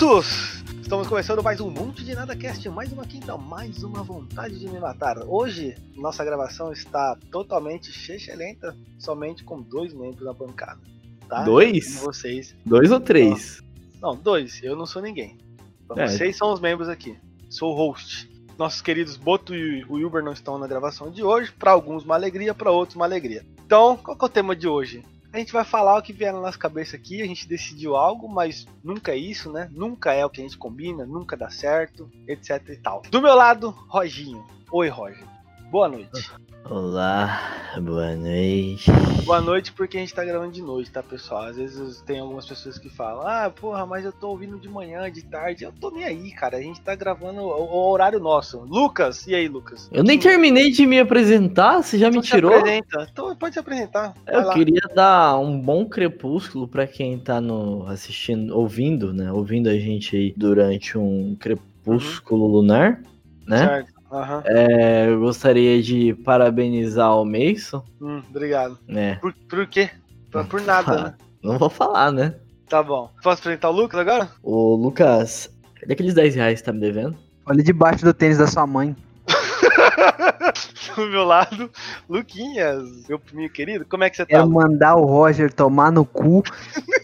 Gatos! Estamos começando mais um monte de nada cast, mais uma quinta, mais uma vontade de me matar. Hoje, nossa gravação está totalmente lenta, somente com dois membros na bancada. Tá? Dois? E vocês. Dois ou três? Não, dois. Eu não sou ninguém. Então, É. Vocês são os membros aqui. Sou o host. Nossos queridos Boto e o Uber não estão na gravação de hoje. Para alguns, uma alegria, para outros, uma alegria. Então, qual que é o tema de hoje? A gente vai falar o que vier na nossa cabeça aqui. A gente decidiu algo, mas nunca é isso, né? Nunca é o que a gente combina, nunca dá certo, etc e tal. Do meu lado, Roginho. Oi, Roger. Boa noite. Olá, boa noite. Boa noite, porque a gente tá gravando de noite, tá, pessoal? Às vezes tem algumas pessoas que falam, ah, porra, mas eu tô ouvindo de manhã, de tarde. Eu tô nem aí, cara. A gente tá gravando o, o horário nosso. Lucas, e aí, Lucas? Eu nem terminei de me apresentar, você já me Então se tirou? apresenta. Então, pode se apresentar. Vai Eu lá. queria dar um bom crepúsculo pra quem tá no assistindo, ouvindo, né? Ouvindo a gente aí durante um crepúsculo lunar, né? Certo. Aham. É, eu gostaria de parabenizar o Mason, Hum, obrigado. né? Por, por quê? Por, por nada, né? Não vou falar, né? Tá bom. Posso apresentar o Lucas agora? O Lucas, cadê aqueles 10 reais que tá me devendo? Olha debaixo do tênis da sua mãe. Do meu lado, Luquinhas, meu meu querido, como é que você tá? Quero mandar o Roger tomar no cu,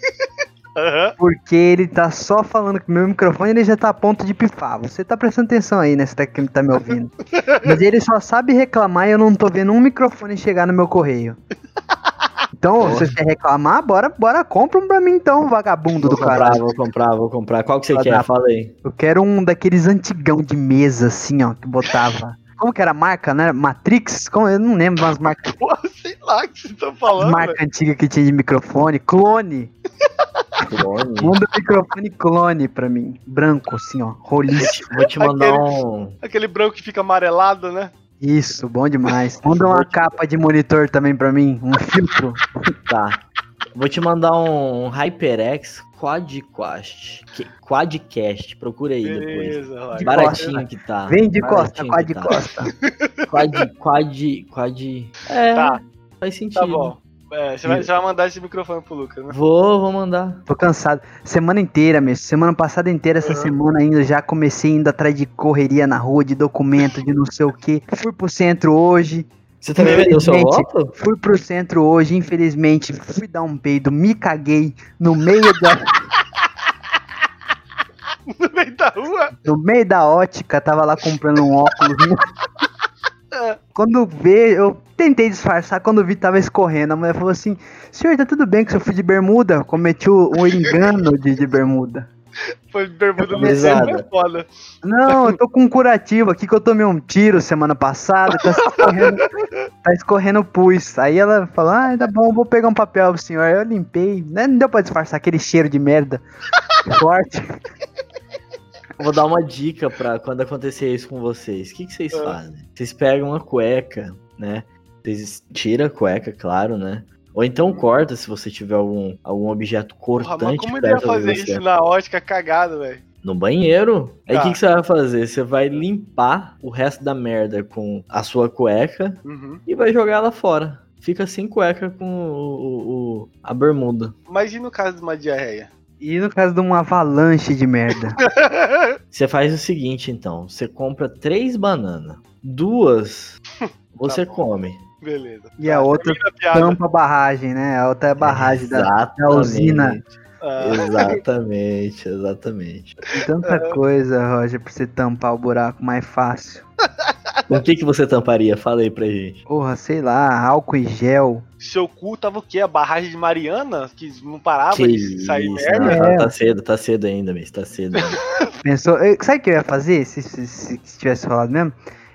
Aham. porque ele tá só falando que meu microfone ele já tá a ponto de pifar. Você tá prestando atenção aí, né? Você tá, que tá me ouvindo. Mas ele só sabe reclamar e eu não tô vendo um microfone chegar no meu correio. Então, Porra. se você quer reclamar, bora, bora, compra um pra mim então, vagabundo do Vou comprar, caralho. vou comprar, vou comprar. Qual que você Vai quer? dar. Fala aí. Eu quero um daqueles antigão de mesa, assim, ó, que botava. Como que era a marca, né? Matrix? Como, eu não lembro umas marcas sei lá que vocês estão falando. marca antiga que tinha de microfone. Clone. Clone. Manda o microfone clone pra mim. Branco, assim, ó. Roliço. Vou te mandar Aquele- um. Aquele branco que fica amarelado, né? Isso, bom demais. Manda uma capa de monitor também pra mim. Um filtro. Tá. Vou te mandar um HyperX Quadcast. Quadcast. Procura aí depois. Beleza, Roger. De Baratinho que tá. Vem de costa, quad tá. costa. Quad, quad, quad. É, Tá. Faz sentido. Tá bom. É, você, vai, você vai mandar esse microfone pro Lucas, né? Vou, vou mandar. Tô cansado. Semana inteira mesmo. Semana passada inteira, essa Uhum. semana ainda já comecei indo atrás de correria na rua, de documento, de não sei o que. Fui pro centro hoje. Você também vendeu seu voto? Fui pro centro hoje, infelizmente, fui dar um peido, me caguei no meio da, No meio da rua. no meio da ótica, tava lá comprando um óculos. Quando vê, eu tentei disfarçar, quando vi tava escorrendo. A mulher falou assim: Senhor, tá tudo bem que eu fui de bermuda? Cometi o, o engano de, de bermuda. Foi bermuda no centro, é foda. Não, eu tô com um curativo aqui que eu tomei um tiro semana passada, tá escorrendo, tá escorrendo pus. Aí ela falou: Ah, tá bom, vou pegar um papel pro senhor. Aí eu limpei, né? Não deu pra disfarçar aquele cheiro de merda forte. Vou dar uma dica pra quando acontecer isso com vocês. O que, que vocês Ah. fazem? Vocês pegam uma cueca, né? Vocês tiram a cueca, claro, né? Ou então corta se você tiver algum, algum objeto Porra, mas cortante como ele ia fazer isso na ótica cagado, velho? No banheiro. Aí o Tá. que, que você vai fazer? Você vai limpar o resto da merda com a sua cueca Uhum. e vai jogar ela fora. Fica sem cueca com o, o- o- a bermuda. Mas e no caso de uma diarreia? E no caso de uma avalanche de merda. Você faz o seguinte, então. Você compra três bananas. Duas você Tá come. Beleza. E a outra tampa a barragem, né? A outra é a barragem da, Exatamente. da usina. Ah, Exatamente, exatamente. Tem tanta coisa, Roger, pra você tampar o buraco mais fácil. O que, que você tamparia? Fala aí pra gente. Porra, sei lá, álcool e gel. seu cu tava o quê? A barragem de Mariana? Que não parava Que de sair isso, merda? não, É. tá, tá cedo, tá cedo ainda, Miss, tá cedo. ainda. Pensou. eu- Sabe o que eu ia fazer se, se, se- se tivesse falado mesmo?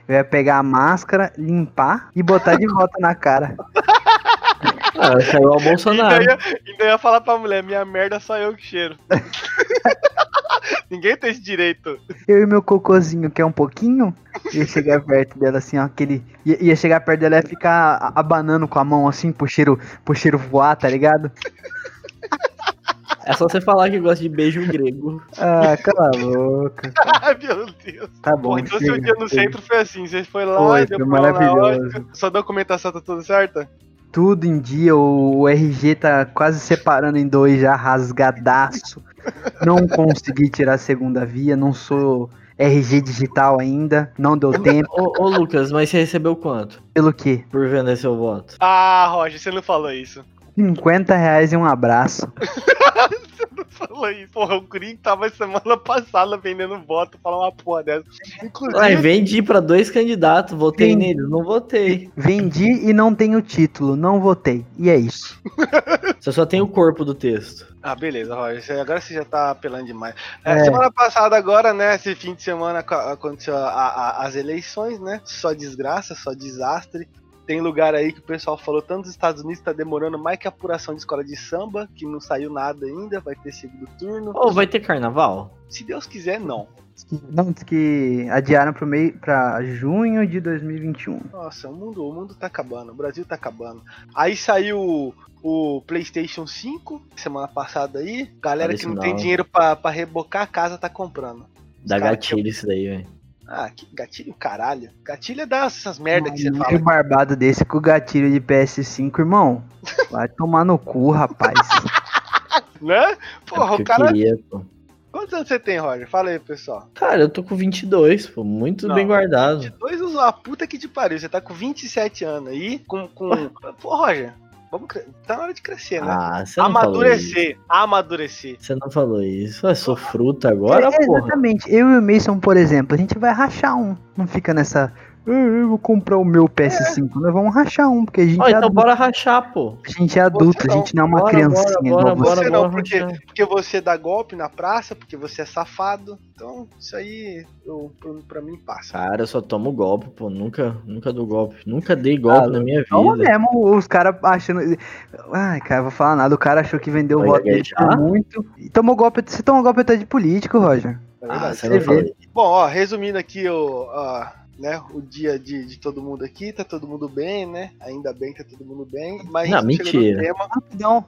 Eu ia pegar a máscara, limpar e botar de volta na cara. ah, saiu ao Ainda Bolsonaro. ia, ainda ia falar pra mulher, minha merda só eu que cheiro. Ninguém tem esse direito. Eu e meu cocôzinho, que é um pouquinho, ia chegar perto dela assim, ó, aquele. Ia, ia chegar perto dela e ia ficar abanando com a mão assim pro cheiro, pro cheiro voar, tá ligado? É só você falar que gosta de beijo grego. Ah, cala a boca. Ai, meu Deus. Tá bom. Pô, então seu dia no chega. centro foi assim, você foi lá, Foi, deu foi lá maravilhoso. ótica, Sua documentação tá tudo certa? Tudo em dia, o, RG tá quase separando em dois já, rasgadaço. Não consegui tirar a segunda via, não sou RG digital ainda, não deu tempo. Ô, ô, Lucas, mas você recebeu quanto Pelo quê? por vender seu voto? Ah, Roger, você não falou isso. 50 reais e um abraço. Falou isso. Porra, o Green tava semana passada vendendo voto, falar uma porra dessa. Inclusive, Ué, vendi pra dois candidatos, votei Sim. neles, não votei. Vendi e não tenho título, não votei. E é isso. Você só tem o corpo do texto. Ah, beleza, Roger. Agora você já tá apelando demais. É, É. Semana passada, agora, né? Esse fim de semana aco- aconteceu a- a- as eleições, né? Só desgraça, só desastre. Tem lugar aí que o pessoal falou, tanto nos Estados Unidos tá demorando mais que a apuração de escola de samba, que não saiu nada ainda, vai ter segundo turno. Ô, vai ter carnaval? Se Deus quiser, não. Não, diz que adiaram pro meio para junho de 2021. Nossa, o mundo, o mundo tá acabando, o Brasil tá acabando. Aí saiu o, o PlayStation 5 semana passada aí. Galera Olha que isso não tem não. dinheiro pra, pra rebocar a casa tá comprando. Os Dá gatilho isso daí, velho. Ah, que gatilho caralho. Gatilho é dessas merda que você Um fala. barbado desse com gatilho de PS5, irmão. Vai tomar no cu, rapaz. Né? É Porra, porque o cara. queria, pô. Quantos anos você tem, Roger? Fala aí, pessoal. Cara, eu tô com 22, pô, muito Não, bem guardado. 22 usa a puta que te pariu. Você tá com 27 anos aí, com. com... Pô, Roger, vamos cre... tá na hora de crescer, né? Ah, você não falou isso. amadurecer, amadurecer. Você não falou isso. Eu sou fruta agora, É, porra. exatamente. Eu e o Mason, por exemplo, a gente vai rachar um. Não fica nessa. "Ah, Eu vou comprar o meu PS5. Nós vamos rachar um, porque a gente, Ó, é, então adulto, bora rachar, pô. a gente é adulto, a gente não é uma Bora, criancinha. bora, bora, você. Você não, bora porque, rachar. porque você dá golpe na praça, porque você é safado. Então, isso aí, eu, pra, pra mim, passa. Cara, eu só tomo golpe, pô. Nunca, nunca dou golpe. Nunca dei golpe Ah, na minha Não vida. mesmo, os caras achando. Ai, cara, vou falar nada. O cara achou que vendeu o voto dele muito. E tomou golpe. Você tomou golpe até de político, Roger. É Ah, você não vê. Bom, ó, resumindo aqui o, ó, né, o dia de, de todo mundo aqui, tá todo mundo bem, né? Ainda bem que tá todo mundo bem. Mas Não, mentira. tema. Rapidão.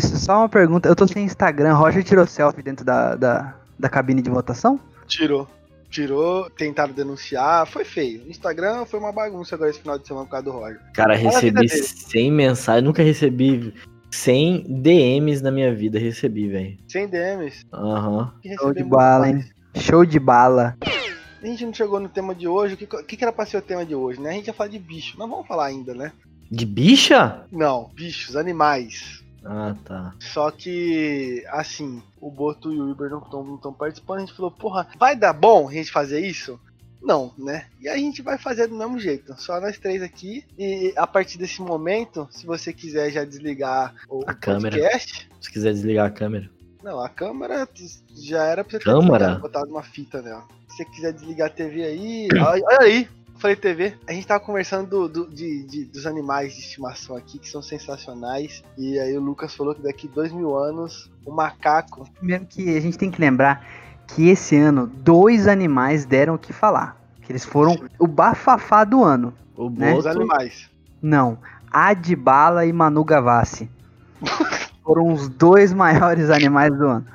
Só uma pergunta. Eu tô sem Instagram. Roger tirou selfie dentro da, da, da cabine de votação? Tirou. Tirou, tentaram denunciar, foi feio. O Instagram foi uma bagunça agora esse final de semana por causa do Roger. Cara, recebi dele. 100 mensagens. Nunca recebi 100 DMs na minha vida. Recebi, velho. Sem DMs. Aham. que Show de bala, mais. hein? Show de bala. A gente não chegou no tema de hoje. O que, que que era pra ser o tema de hoje, né? A gente ia falar de bicho. Não vamos falar ainda, né? De bicha? Não, bichos, animais. Ah, tá. Só que, assim, o Boto e o Uber não estão participando. A gente falou, porra, vai dar bom a gente fazer isso? Não, né? E a gente vai fazer do mesmo jeito. Só nós três aqui. E a partir desse momento, se você quiser já desligar o, A o câmera. podcast. Se quiser desligar a câmera. Não, a câmera já era pra você ter Câmara? desligado, botado uma fita nela. Se você quiser desligar a TV aí. olha, aí! Falei TV. A gente tava conversando do, do- de, de- dos animais de estimação aqui, que são sensacionais. E aí o Lucas falou que daqui dois mil anos, o macaco. Primeiro que a gente tem que lembrar que esse ano dois animais deram o que falar. Que eles foram o bafafá do ano. O Né? Os animais. Não, Adbala e Manu Gavassi. Foram os dois maiores animais do ano.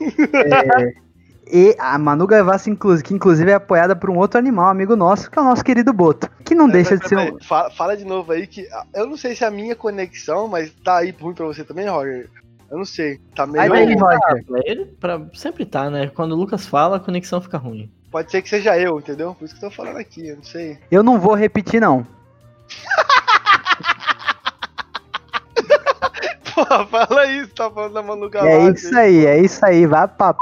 É, e a Manu Gavassi, inclusive, que inclusive é apoiada por um outro animal, amigo nosso, que é o nosso querido Boto. Que não deixa de ser um. Fala, fala de novo aí que. ah, Eu não sei se é a minha conexão, mas tá aí ruim pra você também, Roger. Eu não sei. Tá meio. Vai daí, Roger. Pra ele, pra, sempre tá, né? Quando o Lucas fala, a conexão fica ruim. Pode ser que seja eu, entendeu? Por isso que eu tô falando aqui, eu não sei. Eu não vou repetir, não. Pô, fala isso, tá falando da Manu É Gavassi. isso aí, é isso aí. Vai pra p.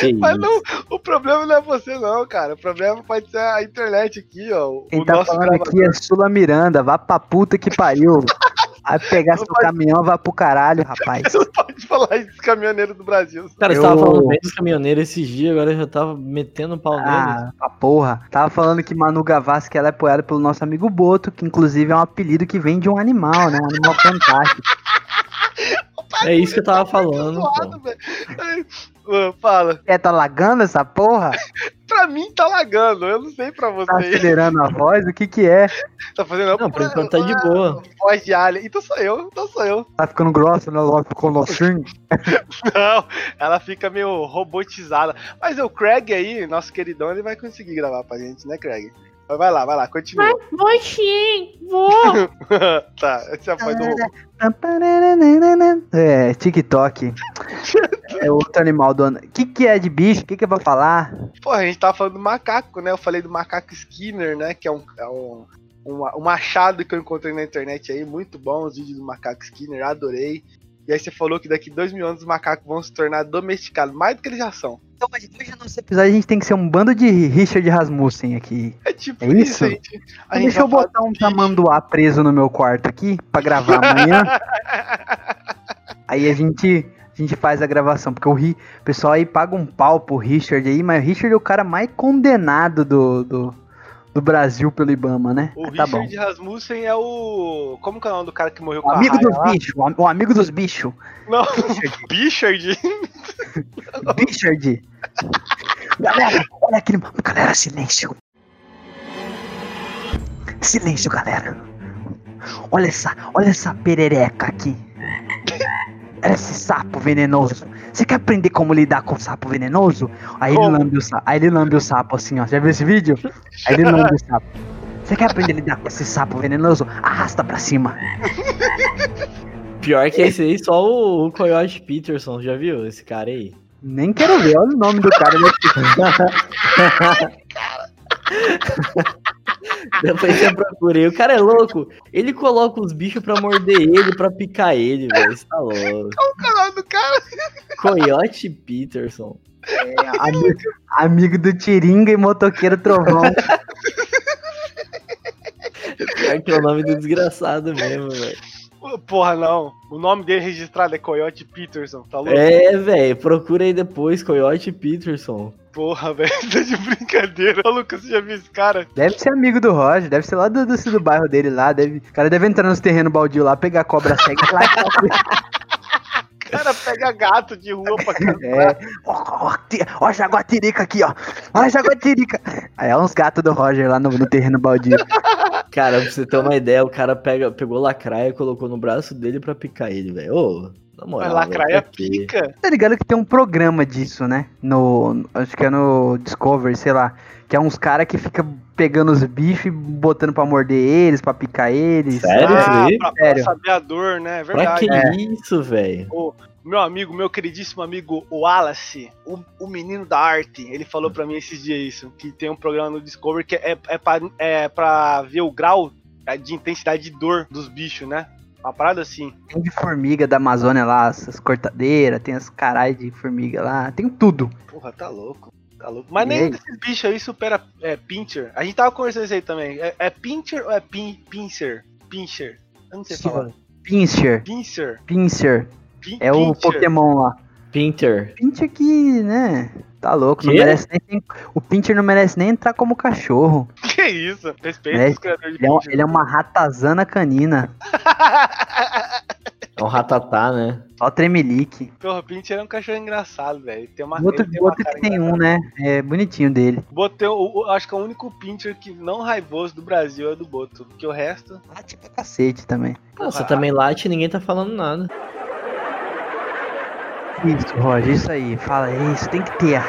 Que Mas isso? não, o problema não é você não, cara. O problema pode ser a internet aqui, ó. O Quem tá nosso falando gravador. aqui é Sula Miranda. Vá pra puta que pariu. Vai pegar Não seu pode- caminhão, vai pro caralho, rapaz. Você não pode falar isso dos caminhoneiros do Brasil. Cara, você Eu- tava falando bem dos caminhoneiros esses dias, agora eu já tava metendo o pau neles. Ah, a porra. Tava falando que Manu Gavassi, que ela é apoiada pelo nosso amigo Boto, que inclusive é um apelido que vem de um animal, né? Um animal fantástico. É isso que eu tava falando. Zoado, Fala. É, tá lagando essa porra? Pra mim tá lagando, eu não sei pra Tá você. acelerando a voz? O que que é? Tá fazendo Não, por enquanto tá de boa. Voz de alien. Então sou eu, então sou eu. Tá ficando grossa, né? Logo ficou assim. Não, ela fica meio robotizada. Mas o Craig aí, nosso queridão, ele vai conseguir gravar pra gente, né, Craig? Vai lá, vai lá, continua. Vou sim, vou. tá, esse já foi do. É, TikTok. É outro animal do ano. O que, que é de bicho? O que, que é pra falar? Pô, a gente tava falando do macaco, né? Eu falei do macaco Skinner, né? Que é um, é um, um, um achado que eu encontrei na internet aí. Muito bom os vídeos do macaco Skinner, adorei. E aí você falou que daqui dois mil anos os macacos vão se tornar domesticados, mais do que eles já são. Então, mas hoje no nosso episódio a gente tem que ser um bando de Richard Rasmussen aqui. É tipo É isso? gente. A gente Deixa eu botar um de- tamanduá preso no meu quarto aqui pra gravar amanhã. aí a gente, a gente faz a gravação, porque o, Ri, o pessoal aí paga um pau pro Richard aí, mas o Richard é o cara mais condenado do, do, do Brasil pelo Ibama, né? O tá bom. Richard Rasmussen é o. Como que é o nome do cara que morreu O com amigo a raia dos lá? bichos, o am- o amigo dos bichos. Não, Bichard. Richard. Galera, olha aquele. Galera, silêncio. Silêncio, galera. Olha essa, olha essa perereca aqui. Olha esse sapo venenoso. Você quer aprender como lidar com o sapo venenoso? Aí ele, lambe o sapo, aí ele lambe o sapo assim, ó. Já viu esse vídeo? Aí ele lambe o sapo. Você quer aprender a lidar com esse sapo venenoso? Arrasta pra cima. Pior que esse aí, só o, o Coyote Peterson, já viu esse cara aí? Nem quero ver, olha o nome do cara. né? Depois você procura aí. O cara é louco. Ele coloca os bichos pra morder ele, pra picar ele, velho. Você tá louco. Cara? Coyote Peterson. amigo, amigo do Tiringa e motoqueiro trovão. Pior que é o nome do desgraçado mesmo, velho. Porra, não. O nome dele registrado é Coyote Peterson, tá louco? É, velho. Procura aí depois, Coyote Peterson. Porra, velho, tá de brincadeira. Ô, Lucas, você já viu esse cara? Deve ser amigo do Roger, deve ser lá do, do, do bairro dele lá. Deve, o cara deve entrar nos terrenos baldio lá, pegar a cobra cega lá. O cara pega gato de rua pra é, ó, ó, ó, a jaguatirica aqui, ó. A jaguatirica. Aí é uns gatos do Roger lá no, no terreno baldio. Cara, pra você ter uma ideia, o cara pega, pegou lacraia e colocou no braço dele pra picar ele, velho. Ô, na Mas moral. lacraia pra pica. Tá ligado que tem um programa disso, né? No. Acho que é no Discovery, sei lá. Que é uns caras que fica pegando os bichos e botando pra morder eles, pra picar eles. Sério? Ah, pra, pra Sério. saber a dor, né? É Pra verdade. que isso, velho? Meu amigo, meu queridíssimo amigo Wallace, o, o menino da arte, ele falou pra mim esses dias isso, que tem um programa no Discovery que é, é, pra, é pra ver o grau é, de intensidade de dor dos bichos, né? Uma parada assim. Tem de formiga da Amazônia lá, essas cortadeiras, tem as carai de formiga lá, tem tudo. Porra, tá louco. Tá louco. Mas E nem desses bichos aí supera é, Pincher. A gente tava conversando isso aí também. É, é Pincher ou é pin, Pincer? Pincher. Eu não sei falar. Pincher, Pincer. Pincher. Pin, É o Pincher. Pokémon lá. Pinter. Pincher que, né? Tá louco, não merece nem. O Pincher não merece nem entrar como cachorro. Que isso? Respeita É, os criadores de Ele é, um- ele é uma ratazana canina. É um ratatá, né? Só tremelique. Porra, Pincher é um cachorro engraçado, velho. Tem uma, O outro, tem uma outro que tem engraçada. um, né? É bonitinho dele. Boto, o- o- acho que é o único Pincher que não raivoso do Brasil é do Boto. Porque o resto. Late pra cacete também. Pô, você também late e ninguém tá falando nada. Isso, Roger, isso aí. Fala isso, tem que ter.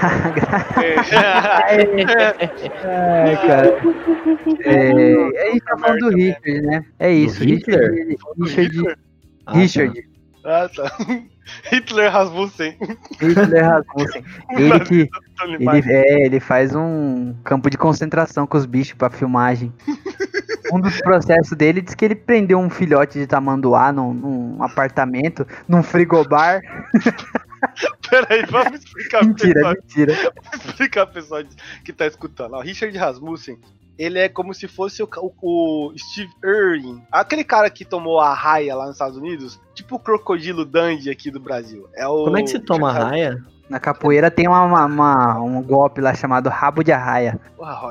É, Ai, cara. É, a gente tá falando do Richard, né? É isso. Richard. Richard. Hitler? Ah, tá. Richard. Ah, tá. Hitler Rasmussen. Hitler Rasmussen. Ele que. Ele, é, ele faz um campo de concentração com os bichos pra filmagem. Um dos processos dele diz que ele prendeu um filhote de tamanduá num, num apartamento, num frigobar. Peraí, vamos explicar pro Mentira, pessoal, mentira. explicar pro pessoal que tá escutando. Ó, Richard Rasmussen, ele é como se fosse o, o- o Steve Irwin, aquele cara que tomou a raia lá nos Estados Unidos, tipo o crocodilo Dandy aqui do Brasil. É o Como é que se toma raia? Na capoeira tem uma, uma- uma- um golpe lá chamado rabo de arraia.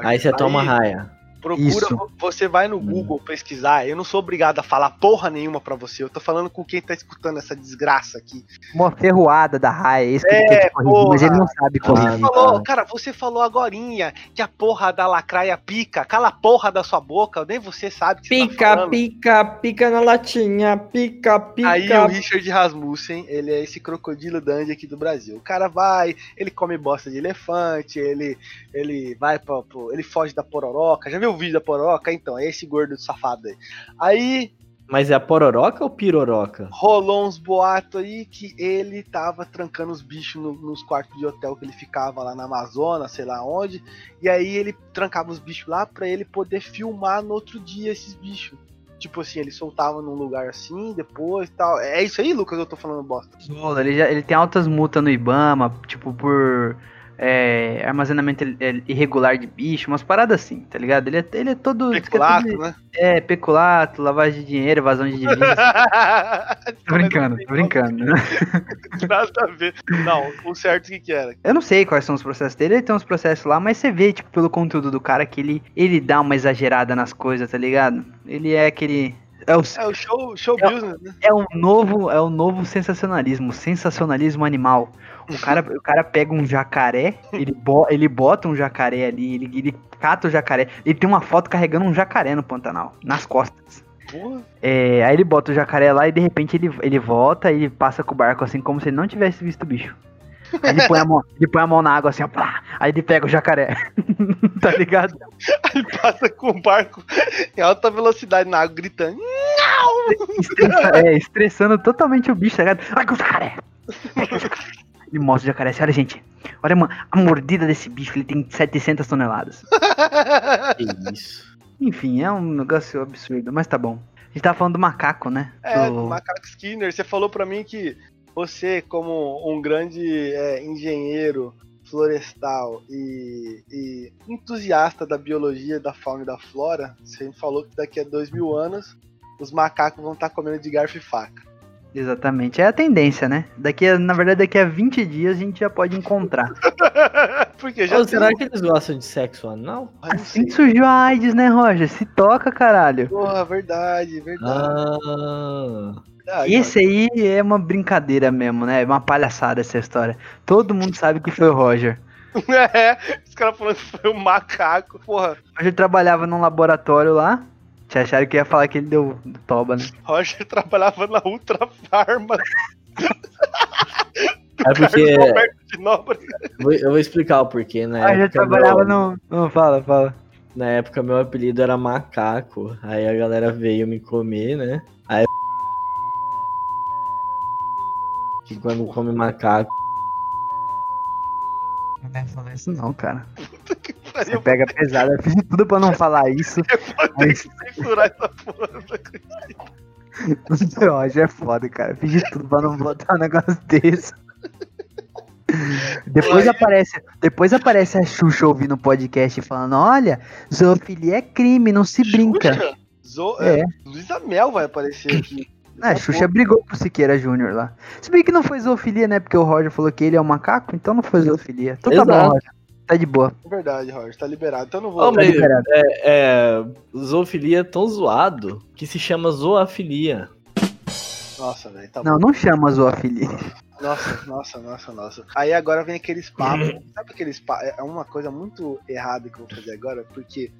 Aí você toma raia. Procura, Isso. você vai no. Google pesquisar. Eu não sou obrigado a falar porra nenhuma pra você. Eu tô falando com quem tá escutando essa desgraça aqui. Uma ferroada da raia, é isso que ele É, que mas porra. ele não sabe corrigir. Você falou, tá. cara, você falou agorinha que a porra da lacraia pica. Cala a porra da sua boca, nem você sabe que você tá Pica, falando. pica, pica na latinha, pica, pica. Aí o Richard Rasmussen, ele é esse crocodilo dandy aqui do Brasil. O cara vai, ele come bosta de elefante, ele ele vai pra, pro- ele foge da pororoca. Já viu viu o vídeo da pororoca? Então, é esse gordo safado aí. Aí Mas é a pororoca ou piroroca? rolou uns boatos aí que ele tava trancando os bichos no- nos quartos de hotel que ele ficava lá na Amazonas, sei lá onde. E aí ele trancava os bichos lá pra ele poder filmar no outro dia esses bichos. Tipo assim, ele soltava num lugar assim, depois tal. É isso aí, Lucas, eu tô falando bosta. Ele, já, ele tem altas multas no Ibama, tipo, por é, armazenamento irregular de bicho, umas paradas assim, tá ligado? Ele é, ele é todo. Peculato, né? É, peculato, lavagem de dinheiro, evasão de divisas. tô brincando, tô brincando. Nada a ver. Não, o certo o que que era? Eu não sei quais são os processos dele, ele tem uns processos lá, mas você vê, tipo, pelo conteúdo do cara que ele, ele dá uma exagerada nas coisas, tá ligado? Ele é aquele. É o, É o show, show É business, né? é o novo, é o novo sensacionalismo, sensacionalismo animal. O cara, o cara pega um jacaré, ele, bo, ele bota um jacaré ali, ele, ele cata o jacaré. Ele tem uma foto carregando um jacaré no Pantanal, nas costas. Porra. É, aí ele bota o jacaré lá e de repente ele, ele volta e passa com o barco assim como se ele não tivesse visto o bicho. Aí ele põe a mão, ele põe a mão na água assim, ó, plá, aí ele pega o jacaré. tá ligado? Ele passa com o barco em alta velocidade na água, gritando. Estressa- é, estressando totalmente o bicho, tá ligado? Com o jacaré! Ele mostra o jacaré assim, olha gente, olha mano, a mordida desse bicho, ele tem 700 toneladas. Que isso. Enfim, é um negócio absurdo, mas tá bom. A gente tava falando do macaco, né? É, Do- Macaco Skinner, você falou pra mim que você, como um grande é, engenheiro florestal e, e entusiasta da biologia, da fauna e da flora, você me falou que daqui a dois mil anos os macacos vão estar comendo de garfo e faca. Exatamente, é a tendência, né? Daqui a, na verdade, daqui a 20 dias a gente já pode encontrar. Porque já Ou tem- será que eles gostam de sexo anal? Ah, não Assim surgiu a AIDS, né, Roger? Se toca, caralho. Porra, verdade, verdade. Ah, verdade Esse aí é uma brincadeira mesmo, né? É uma palhaçada essa história. Todo mundo sabe que foi o Roger. É, os caras falando que foi um macaco. Porra, O Roger trabalhava num laboratório lá. Te acharam que ia falar que ele deu toba, né? Roger trabalhava na Ultra Farma, é porque. Eu vou explicar o porquê, né? Ah, já trabalhava no. Não, fala, fala. Na época meu apelido era macaco. Aí a galera veio me comer, né? Aí. Que quando come macaco. Não vai falar isso não, cara. Você Eu pega pesado. Eu fiz de tudo pra não falar isso. vou ter que censurar essa porra. O Roger é foda, cara. Eu fiz de tudo pra não botar um negócio desse. Depois aparece, depois aparece a Xuxa ouvindo o podcast e falando: Olha, zoofilia é crime, não se brinca. Xuxa? Zo... É. é. Luísa Mel vai aparecer aqui. Ah, a Xuxa brigou pro Siqueira Júnior lá. Se bem que não foi zoofilia, né? Porque o Roger falou que ele é um macaco, então não foi zoofilia. Então tá Exato. bom, Roger. Tá de boa. É verdade, Roger, tá liberado. Então eu não vou. Ô, mas liberado. é, é, zoofilia é tão zoado que se chama zoofilia. Nossa, velho, tá Não, não chama zoofilia. Nossa, nossa, nossa, nossa. Aí agora vem aqueles papos. Sabe aqueles papos? É uma coisa muito errada que eu vou fazer agora, porque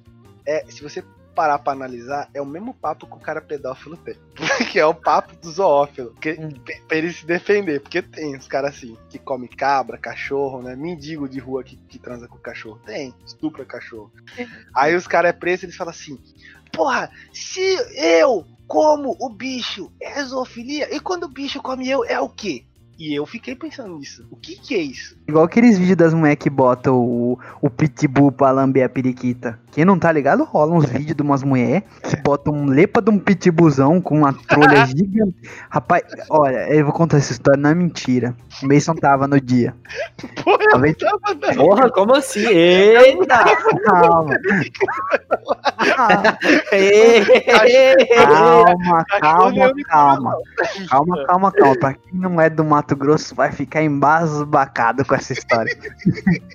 é, se você parar pra analisar, é o mesmo papo que o cara pedófilo tem. que é o papo do zoófilo. Que, Hum. pra- ele se defender. Porque tem os caras assim, que come cabra, cachorro, né? Mendigo de rua que, que transa com cachorro. Tem, estupra cachorro. Aí os caras é preso e eles falam assim: Porra, se eu como o bicho é zoofilia, e quando o bicho come eu, é o quê? E eu fiquei pensando nisso. O que que é isso? Igual aqueles vídeos das mulheres que botam o, o pitbull pra lamber a periquita. Quem não tá ligado, rola uns vídeos de umas mulheres que botam um lepa de um pitbullzão com uma trolha gigante. Rapaz, olha, eu vou contar essa história, não é mentira. O Mason tava no dia. Porra, eu Talvez- tava Porra, como assim? Eita! Calma, calma, calma, calma. Calma, calma, calma. Pra quem não é do Mato Grosso, vai ficar embasbacado com essa história.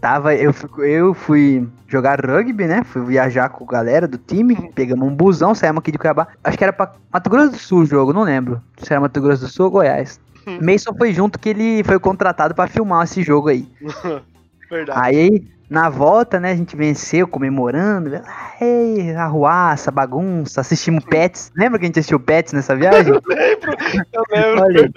Tava, eu, fui- eu fui jogar rugby, né? Fui viajar com a galera do time. Pegamos um busão, saímos aqui de Cuiabá. Acho que era pra Mato Grosso do Sul o jogo, não lembro. Se era Mato Grosso do Sul ou Goiás. Mason foi junto que ele foi contratado pra filmar esse jogo aí. Verdade. Aí, na volta, né, a gente venceu comemorando. Ei, arruaça, bagunça, assistimos Pets. Lembra que a gente assistiu Pets nessa viagem? Eu lembro, eu lembro. Olha.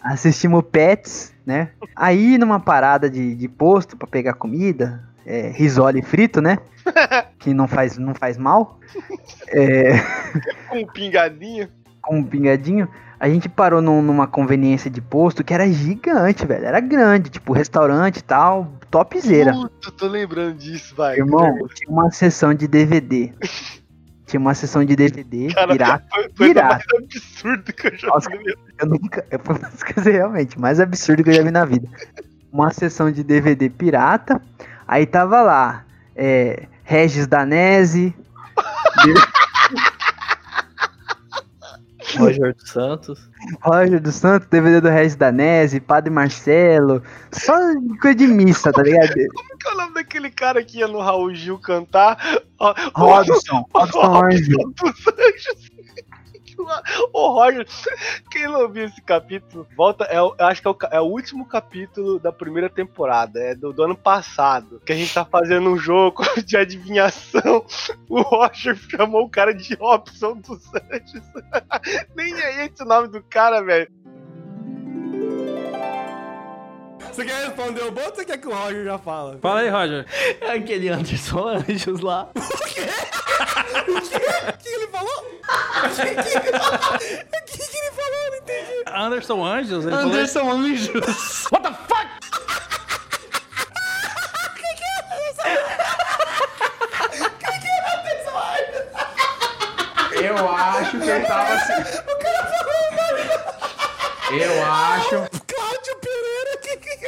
Assistimos Pets, né? Aí numa parada de, de posto pra pegar comida, é, risole frito, né? Que não faz, não faz mal. É, Com um pingadinho. Com um pingadinho. A gente parou num- numa conveniência de posto que era gigante, velho. Era grande, tipo restaurante e tal, topzera. Puta, tô lembrando disso, vai. Irmão, tinha uma sessão de DVD. Tinha uma sessão de DVD, Cara, pirata. Foi foi o mais pirata. absurdo que eu já Nossa. vi. Eu nunca. Eu das coisas realmente mais absurdas que eu já vi na vida. Uma sessão de DVD pirata. Aí tava lá. É, Regis Danese. Roger dos Santos. Roger dos Santos, DVD do Regis Danese, Padre Marcelo. Só coisa de missa, tá ligado? Como que é o nome daquele cara que ia no Raul Gil cantar? Ó, Robson, Robson Anjo. dos Anjos. Ô Roger, quem não viu esse capítulo, volta. É, o- eu acho que é o, é o último capítulo da primeira temporada, é do, do ano passado. Que a gente tá fazendo um jogo de adivinhação. O Roger chamou o cara de Robson dos Anjos. Nem é esse o nome do cara, velho. Você quer responder o bom ou você quer que o Roger já fala? Fala aí, Roger. É aquele Anderson Anjos lá. O que ele falou? O que, o que que ele falou? Eu Não entendi. Anderson Anjos? Ele falou- Anderson Anjos. What the fuck? Eu acho que ele tava assim. Eu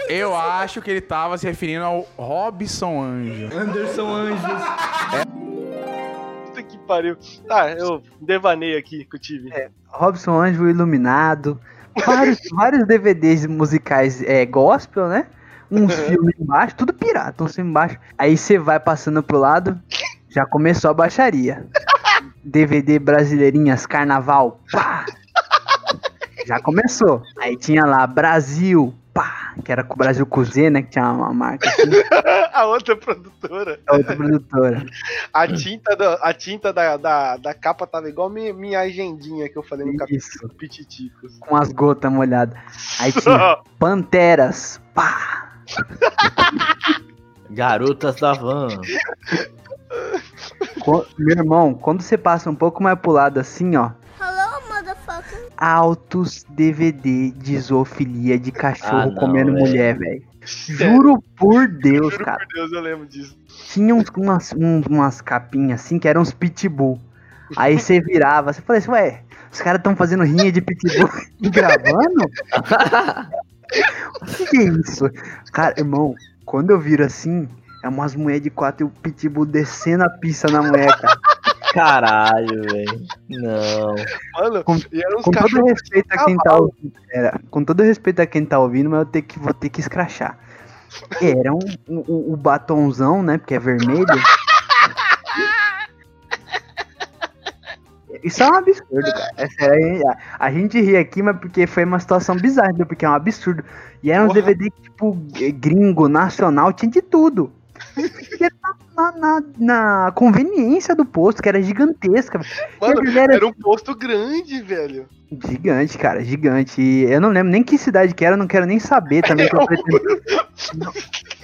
Eu acho que ele tava se referindo ao Robson Anjo. Anderson Anjos. Puta que pariu. Tá, eu devanei aqui que eu tive. Robson Anjo Iluminado. Vários, vários DVDs musicais é, gospel, né? Uns filmes embaixo, tudo pirata, uns filmes embaixo. Aí você vai passando pro lado, já começou a baixaria. DVD brasileirinhas, carnaval, pá! Já começou. Aí tinha lá Brasil, pá! Que era com o Brasil Cozê, né? Que tinha uma marca assim, A outra produtora. da outra produtora. A tinta, da, a tinta da, da, da capa tava igual minha, minha agendinha que eu falei no capítulo Isso, do Pititicos. com as gotas molhadas. Aí tinha Panteras, pá! Garotas da Van. Meu irmão, quando você passa um pouco mais pro lado assim, ó. Altos DVD de zoofilia de cachorro Ah, não, comendo velho. mulher, velho. Juro por Deus, Juro cara. por Deus, eu lembro disso. Tinha uns, umas, um- umas capinhas assim que eram uns pitbull. Aí você virava, você falava assim, ué, os caras estão fazendo rinha de pitbull e gravando? o que, que é isso? Cara, irmão, quando eu viro assim, é umas mulheres de quatro e o pitbull descendo a pista na mulher, cara. Caralho, velho. Não. Mano, Com- e Com todo respeito a quem tá ouvindo, era, com todo respeito a quem tá ouvindo, mas eu ter que, vou ter que escrachar. Era um, um- o batonzão, né? Porque é vermelho. Isso é um absurdo, cara. É sério, a, a gente ri aqui, mas porque foi uma situação bizarra, porque é um absurdo. E era um Porra. DVD tipo gringo, nacional, tinha de tudo. Na, na- na conveniência do posto, que era gigantesca. Mano, galera- era um posto grande, velho. Gigante, cara, gigante. E eu não lembro nem que cidade que era, não quero nem saber também. Que eu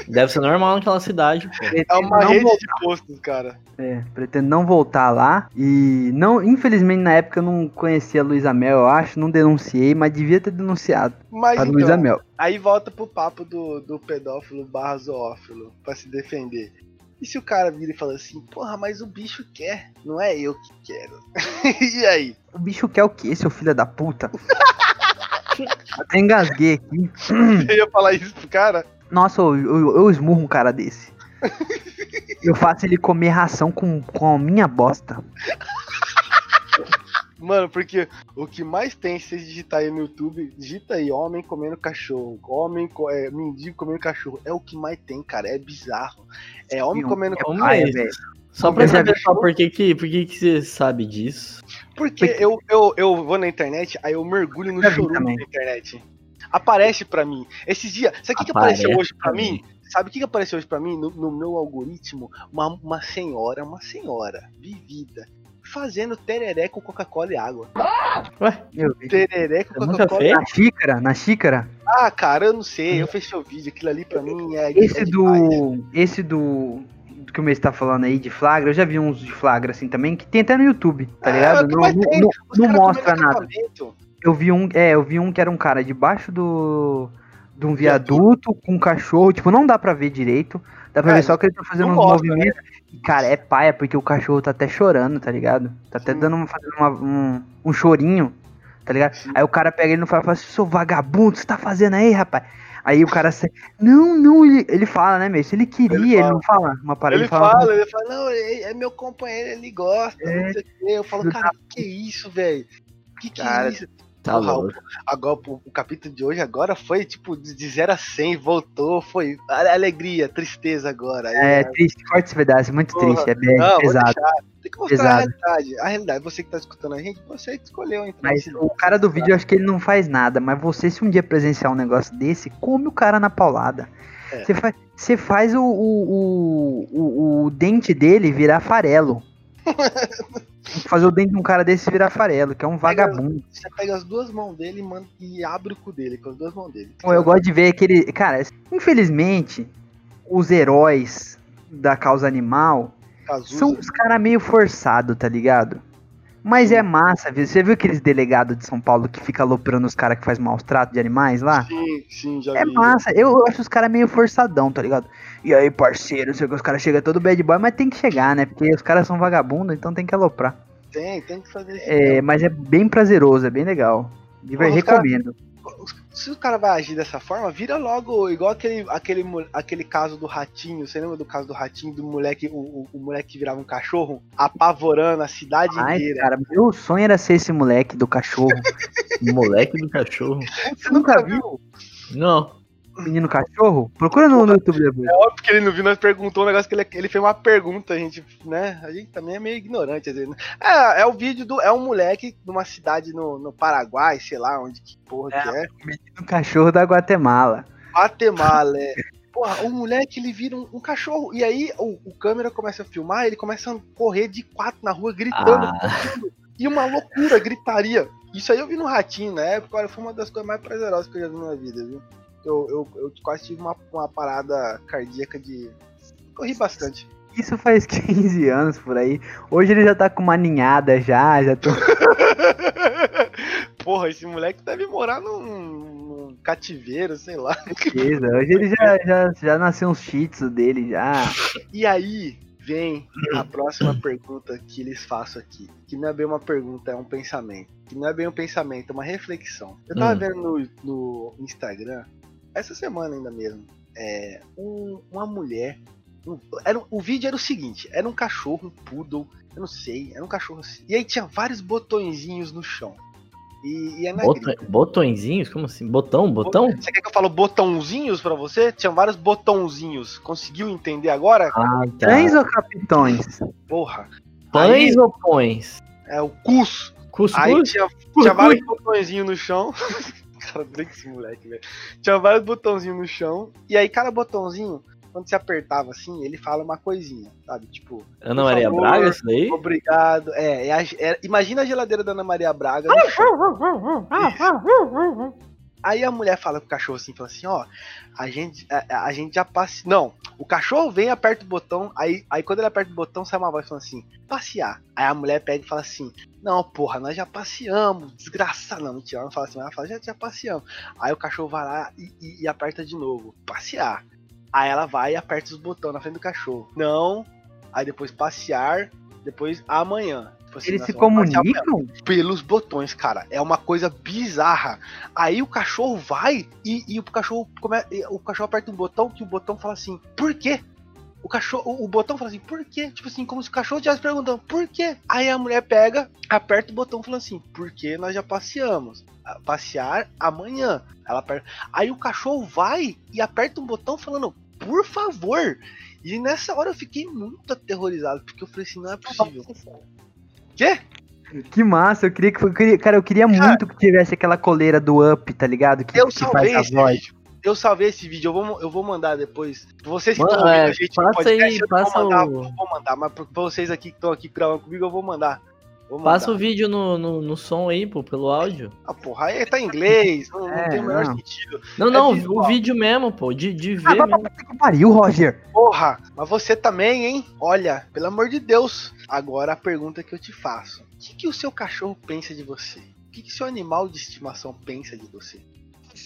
Deve ser normal naquela cidade, pô. É pretendo uma não rede vol- de postos, cara. é, pretendo não voltar lá. E não, infelizmente na época eu não conhecia a Luísa Mel, eu acho, não denunciei, mas devia ter denunciado Mas para Luísa então, Mel. aí volta pro papo do, do pedófilo barra zoófilo pra se defender. E se o cara vira e fala assim, porra, mas o bicho quer, não é eu que quero. e aí? O bicho quer o quê, seu filho da puta? Até engasguei aqui. Eu ia falar isso pro cara? Nossa, eu, eu, eu esmurro um cara desse. Eu faço ele comer ração com, com a minha bosta. Mano, porque o que mais tem, se você digitar aí no YouTube, digita aí homem comendo cachorro, homem, co- é, mendigo comendo cachorro. É o que mais tem, cara. É bizarro. É homem comendo É paia, mas- velho. Só pra saber só por que que, por que que você sabe disso. Porque eu, eu, eu vou na internet, aí eu mergulho no chorume também. da internet. Aparece pra mim. Esses dias. Sabe o que, que Aparece apareceu hoje pra pra mim? Sabe o que, que apareceu hoje pra mim? No, no meu algoritmo, uma, uma senhora, uma senhora vivida, fazendo tereré com Coca-Cola e água. Ué, Eu vi. Tereré com Coca-Cola. Na xícara, na xícara. Ah, cara, eu não sei. Eu fechei o vídeo. Aquilo ali pra mim é. Esse é do. Esse do. Do que o Mês tá falando aí de flagra, eu já vi uns de flagra assim também, que tem até no YouTube, tá É, ligado? que Não, não- não- não mostra nada. Eu vi um, é, eu vi um que era um cara debaixo do de um viaduto com um cachorro, tipo, não dá pra ver direito. Dá pra É, ver só que ele tá fazendo uns mostra, né? E, cara, é paia, porque o cachorro tá até chorando, tá ligado? Tá até Sim. dando uma, fazendo uma- um, um chorinho, tá ligado? Sim. Aí o cara pega ele e fala, fala assim, seu vagabundo, o que você tá fazendo aí, rapaz? Aí o cara sai, não, não, ele, ele fala, né, meu? Se ele queria, Ele ele, fala. não fala uma parada. Ele fala, ele fala, não, é, é meu companheiro, ele gosta, É. não sei o quê. Eu falo, cara, que isso, velho? Que que Cara, é isso? Tá louco. Agora, o, o capítulo de hoje agora foi, tipo, de de 0 a 100, voltou, foi alegria, tristeza agora. É, Aí, triste, corta esse pedaço, é muito Porra. triste, é bem Não, pesado. Tem que mostrar Pesado. a realidade. A realidade, você que tá escutando a gente, você que escolheu entrar Mas o cara do vídeo, eu acho que ele não faz nada. Mas você, se um dia presenciar um negócio desse, come o cara na paulada. É. Você faz, você faz o, o, o, o, o dente dele virar farelo. fazer o dente de um cara desse virar farelo, que é um vagabundo. Você pega as duas mãos dele e, manda, e abre o cu dele com as duas mãos dele. Pô, eu gosto de ver aquele. Cara, infelizmente, os heróis da causa animal Cazuza. são os caras meio forçados, tá ligado? Mas é massa, viu? Você viu aqueles delegados de São Paulo que fica aloprando os caras que faz maus trato de animais lá? Sim, sim, já É vi. massa, eu acho os caras meio forçadão, tá ligado? E aí, parceiro, não sei o que, os caras chegam todo bad boy, mas tem que chegar, né? Porque os caras são vagabundos, então tem que aloprar. Tem, tem que fazer isso. É, mas é bem prazeroso, é bem legal. Pô, os cara- recomendo. Se o cara vai agir dessa forma, vira logo igual aquele, aquele, aquele caso do ratinho. Você lembra do caso do ratinho, do moleque, o, o, o moleque que virava um cachorro, apavorando a cidade Ai, inteira? cara, meu sonho era ser esse moleque do cachorro. Moleque do cachorro. Você nunca viu Não. Menino cachorro? Procura no, no YouTube depois. É óbvio que ele não viu, nós perguntou um negócio que ele, ele fez uma pergunta, a gente, né? A gente também é meio ignorante às vezes. né? É, é o vídeo do. É um moleque numa cidade no, no Paraguai, sei lá onde que porra que é. O cachorro da Guatemala. Guatemala, é. Porra, o moleque ele vira um, um cachorro. E aí o, o câmera começa a filmar, ele começa a correr de quatro na rua, gritando. Ah, E uma loucura, gritaria. Isso aí eu vi no Ratinho na época, olha, foi uma das coisas mais prazerosas que eu já vi na minha vida, viu? Eu, eu, eu quase tive uma, uma parada cardíaca de. Corri bastante. Isso faz 15 anos por aí. Hoje ele já tá com uma ninhada já, já tô. Porra, esse moleque deve morar num, num cativeiro, sei lá. Beleza. Hoje ele já, já, já nasceu uns cheats dele já. E aí vem a próxima pergunta que lhes faço aqui. Que não é bem uma pergunta, é um pensamento. Que não é bem um pensamento, é uma reflexão. Eu tava Hum. vendo no, no Instagram, essa semana ainda mesmo, é, um- uma mulher. um- era, o vídeo era o seguinte: era um cachorro, um poodle, eu não sei, era um cachorro assim. E aí tinha vários botõezinhos no chão. E, e é na bota- botõezinhos? Como assim? Botão? Botão? Você quer que eu falo botãozinhos pra você? Tinha vários botãozinhos. Conseguiu entender agora? Ah, tá. Pães ou capitões? Porra. Pães Aí, ou pões? é o cus. Aí Cuscuz? tinha, tinha vários botõezinhos no chão. Cara, brinca esse moleque, velho. Tinha vários botãozinhos no chão. E aí, cada botãozinho, quando você apertava assim, ele fala uma coisinha, sabe? Tipo, Ana Maria favor. Braga, isso daí? obrigado. É, é a- é- imagina a geladeira da Ana Maria Braga. Aí a mulher fala pro cachorro assim, fala assim, ó, a gente, a, a gente já passe. Não, o cachorro vem, aperta o botão, aí, aí quando ele aperta o botão, sai uma voz falando assim, passear. Aí a mulher pega e fala assim, não, porra, nós já passeamos, desgraçado. Não, ela não fala assim, ela fala, já, já passeamos. Aí o cachorro vai lá e, e- e aperta de novo, passear. Aí ela vai e aperta os botões na frente do cachorro. Não, aí depois passear, depois amanhã. Tipo assim, Eles se comunicam? pelos botões, cara. É uma coisa bizarra. Aí o cachorro vai e, e o cachorro come, o cachorro aperta um botão que o botão fala assim: "Por quê?" O cachorro, o, o botão fala assim: "Por quê?" Tipo assim, como se o cachorro estivesse perguntando: "Por quê?" Aí a mulher pega, aperta o botão falando assim: "Porque nós já passeamos. Passear amanhã." Ela aperta. Aí o cachorro vai e aperta um botão falando: "Por favor." E nessa hora eu fiquei muito aterrorizado, porque eu falei assim: "Não é possível." Quê? Que massa, eu queria que eu queria, cara, eu queria muito que tivesse aquela coleira do Up, tá ligado? Que, Eu que salvei faz a voz. vídeo. Eu salvei esse vídeo, eu vou, eu vou mandar depois. Vocês que estão ouvindo é, a gente no passa podcast, aí, eu não passa vou mandar, o- eu vou mandar, mas pra vocês aqui que estão aqui gravando comigo, eu vou mandar Vou mandar. Passa o vídeo no, no, no som aí, pô, pelo áudio. Ah, porra, aí tá em inglês, não, não É, tem o menor não. sentido. Não, É não, visual. o vídeo mesmo, pô, de, de Ah, ver pra mesmo. puta que pariu, Roger. Porra, mas você também, hein? Olha, pelo amor de Deus. Agora a pergunta que eu te faço: O que, que o seu cachorro pensa de você? O que, que seu animal de estimação pensa de você?